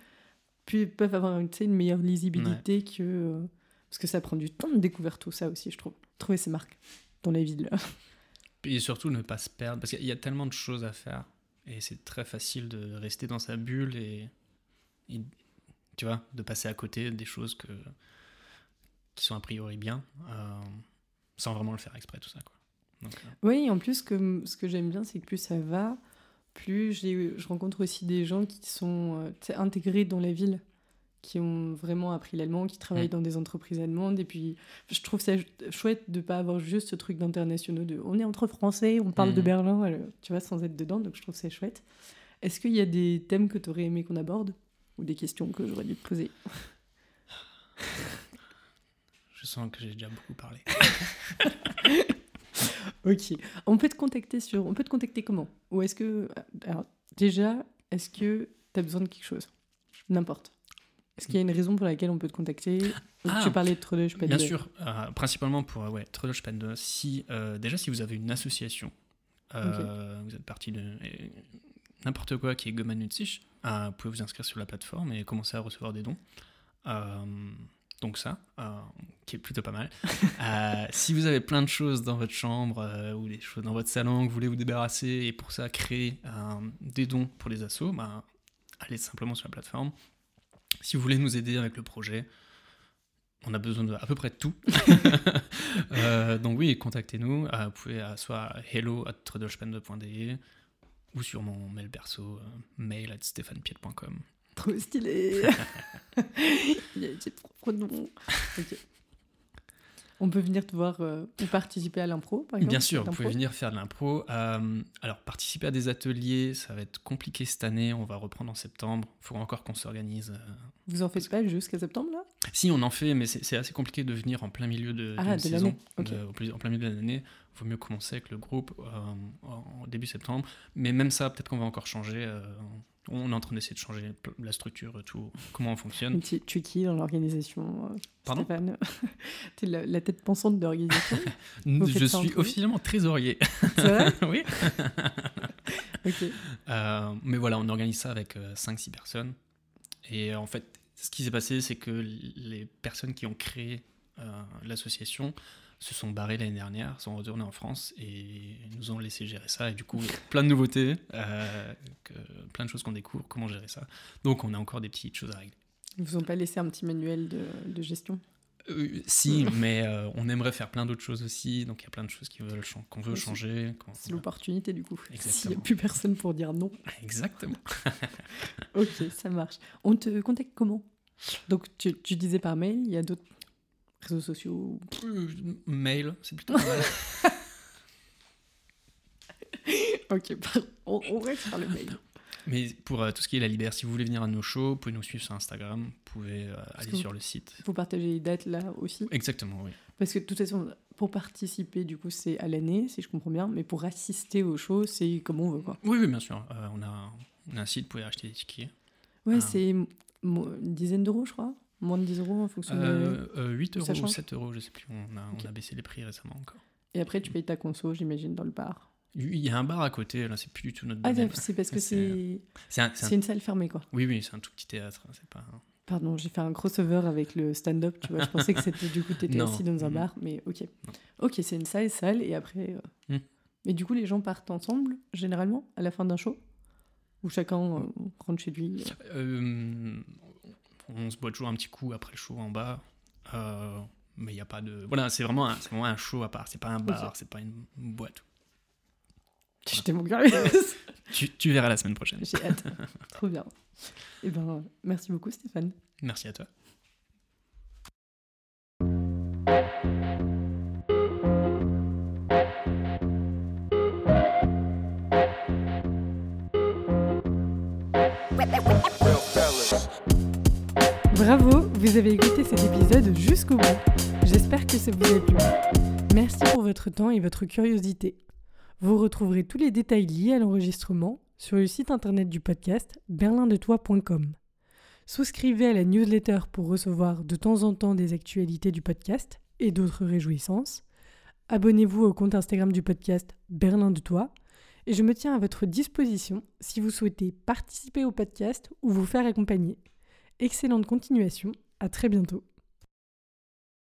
puis peuvent avoir une, meilleure lisibilité que. euh, parce que ça prend du temps de découvrir tout ça aussi, je trouve. Trouver ses marques dans la ville. Et surtout, ne pas se perdre. Parce qu'il y a tellement de choses à faire. Et c'est très facile de rester dans sa bulle et. tu vois, de passer à côté des choses que, qui sont a priori bien. euh, sans vraiment le faire exprès, tout ça, quoi. Euh, Oui, en plus, que, ce que j'aime bien, c'est que plus ça va, plus je rencontre aussi des gens qui sont euh, intégrés dans la ville, qui ont vraiment appris l'allemand, qui travaillent Mm. dans des entreprises allemandes. Et puis, je trouve ça chouette de pas avoir juste ce truc d'internationaux de on est entre Français, on parle de Mm. Berlin, alors, tu vois, sans être dedans. Donc, je trouve ça chouette. Est-ce qu'il y a des thèmes que tu aurais aimé qu'on aborde? Ou des questions que j'aurais dû te poser? Je sens que j'ai déjà beaucoup parlé. Ok. On peut te contacter sur. On peut te contacter comment? Ou est-ce que. Alors, déjà, est-ce que tu as besoin de quelque chose? N'importe. Est-ce qu'il y a une raison pour laquelle on peut te contacter Ou Ah, Tu parlais de Treleuch, pas Bien de- sûr, euh, principalement pour ouais, Trellochpende. Si, euh, déjà, si vous avez une association, euh, vous êtes parti de n'importe quoi qui est euh, vous pouvez vous inscrire sur la plateforme et commencer à recevoir des dons. Donc ça, qui est plutôt pas mal. Si vous avez plein de choses dans votre chambre ou des choses dans votre salon que vous voulez vous débarrasser et pour ça créer des dons pour les assos, bah, allez simplement sur la plateforme. Si vous voulez nous aider avec le projet, on a besoin de à peu près de tout. Euh, donc oui, contactez-nous. Euh, vous pouvez euh, soit hello at trudelspende.de ou sur mon mail perso, euh, mail at stéphanepied.com. Trop stylé Il a ses propres noms. Ok. On peut venir te voir euh, ou participer à l'impro, par exemple Bien sûr, vous pouvez venir faire de l'impro. Euh, alors, participer à des ateliers, ça va être compliqué cette année. On va reprendre en septembre. Il faut encore qu'on s'organise. euh. Vous en faites pas jusqu'à septembre, là? Si, on en fait, mais c'est assez compliqué de venir en plein milieu de, Ah, de saison. De- en plein milieu de l'année, il vaut mieux commencer avec le groupe en début septembre. Mais même ça, peut-être qu'on va encore changer. Euh, on est en train d'essayer de changer la structure, tout, comment on fonctionne. tu, tu es qui dans l'organisation euh, Pardon? Stéphane T'es la, la tête pensante de l'organisation Je suis officiellement trésorier. C'est vrai? Oui. Ok. Euh, mais voilà, on organise ça avec 5-6 personnes. Et euh, en fait, ce qui s'est passé, c'est que les personnes qui ont créé euh, l'association se sont barrées l'année dernière, sont retournées en France et nous ont laissé gérer ça. Et du coup, plein de nouveautés, euh, que- plein de choses qu'on découvre, comment gérer ça. Donc, on a encore des petites choses à régler. Ils vous ont pas laissé un petit manuel de, de gestion? Euh, si, mais euh, on aimerait faire plein d'autres choses aussi. Donc, il y a plein de choses qu'on veut changer. C'est l'opportunité du coup. S'il n'y a plus personne pour dire non. Exactement. Ok, ça marche. On te contacte comment? Donc tu, tu disais par mail, il y a d'autres réseaux sociaux. Euh, mail, c'est plutôt pas mal. Ok, pardon. on, on reste sur le mail. Mais pour euh, tout ce qui est la Libère, si vous voulez venir à nos shows, vous pouvez nous suivre sur Instagram, vous pouvez euh, aller sur le site. Vous partagez les dates là aussi Exactement, oui. Parce que de toute façon, pour participer, du coup, c'est à l'année, si je comprends bien, mais pour assister aux shows, c'est comme on veut, quoi. Oui, oui, bien sûr. Euh, on, a, on a un site, vous pouvez acheter des tickets. Ouais, c'est une dizaine d'euros, je crois. Moins de 10 euros en fonction de... Euh, euh, 8 euros Ça ou change 7 euros, je sais plus. On a, on a baissé les prix récemment encore. Et après, tu payes ta conso, j'imagine, dans le bar. Il y a un bar à côté, là, c'est plus du tout notre Ah, c'est parce que C'est- c'est... C'est un- c'est un- C'est une salle fermée, quoi. Oui, oui, c'est un tout petit théâtre. hein, C'est pas. Pardon, j'ai fait un crossover avec le stand-up, tu vois. Je pensais que c'était du coup, t'étais Non. assis dans un bar, mais ok. Non. Ok, c'est une salle, salle, et après. euh, Mhm. Mais du coup, les gens partent ensemble, généralement, à la fin d'un show? Ou chacun euh, rentre chez lui euh. On se boit toujours un petit coup après le show en bas. Euh, mais il n'y a pas de. Voilà, c'est vraiment, un- vraiment un show à part. C'est pas un bar, c'est pas une boîte. J'étais mon curieuse Tu, tu verras la semaine prochaine. J'ai hâte. Trop bien. Et ben, merci beaucoup, Stéphane. Merci à toi. Bravo, vous avez écouté cet épisode jusqu'au bout. J'espère que ça vous a plu. Merci pour votre temps et votre curiosité. Vous retrouverez tous les détails liés à l'enregistrement sur le site internet du podcast berlindetoi.com. Souscrivez à la newsletter pour recevoir de temps en temps des actualités du podcast et d'autres réjouissances. Abonnez-vous au compte Instagram du podcast Berlin de Toi et je me tiens à votre disposition si vous souhaitez participer au podcast ou vous faire accompagner. Excellente continuation, à très bientôt.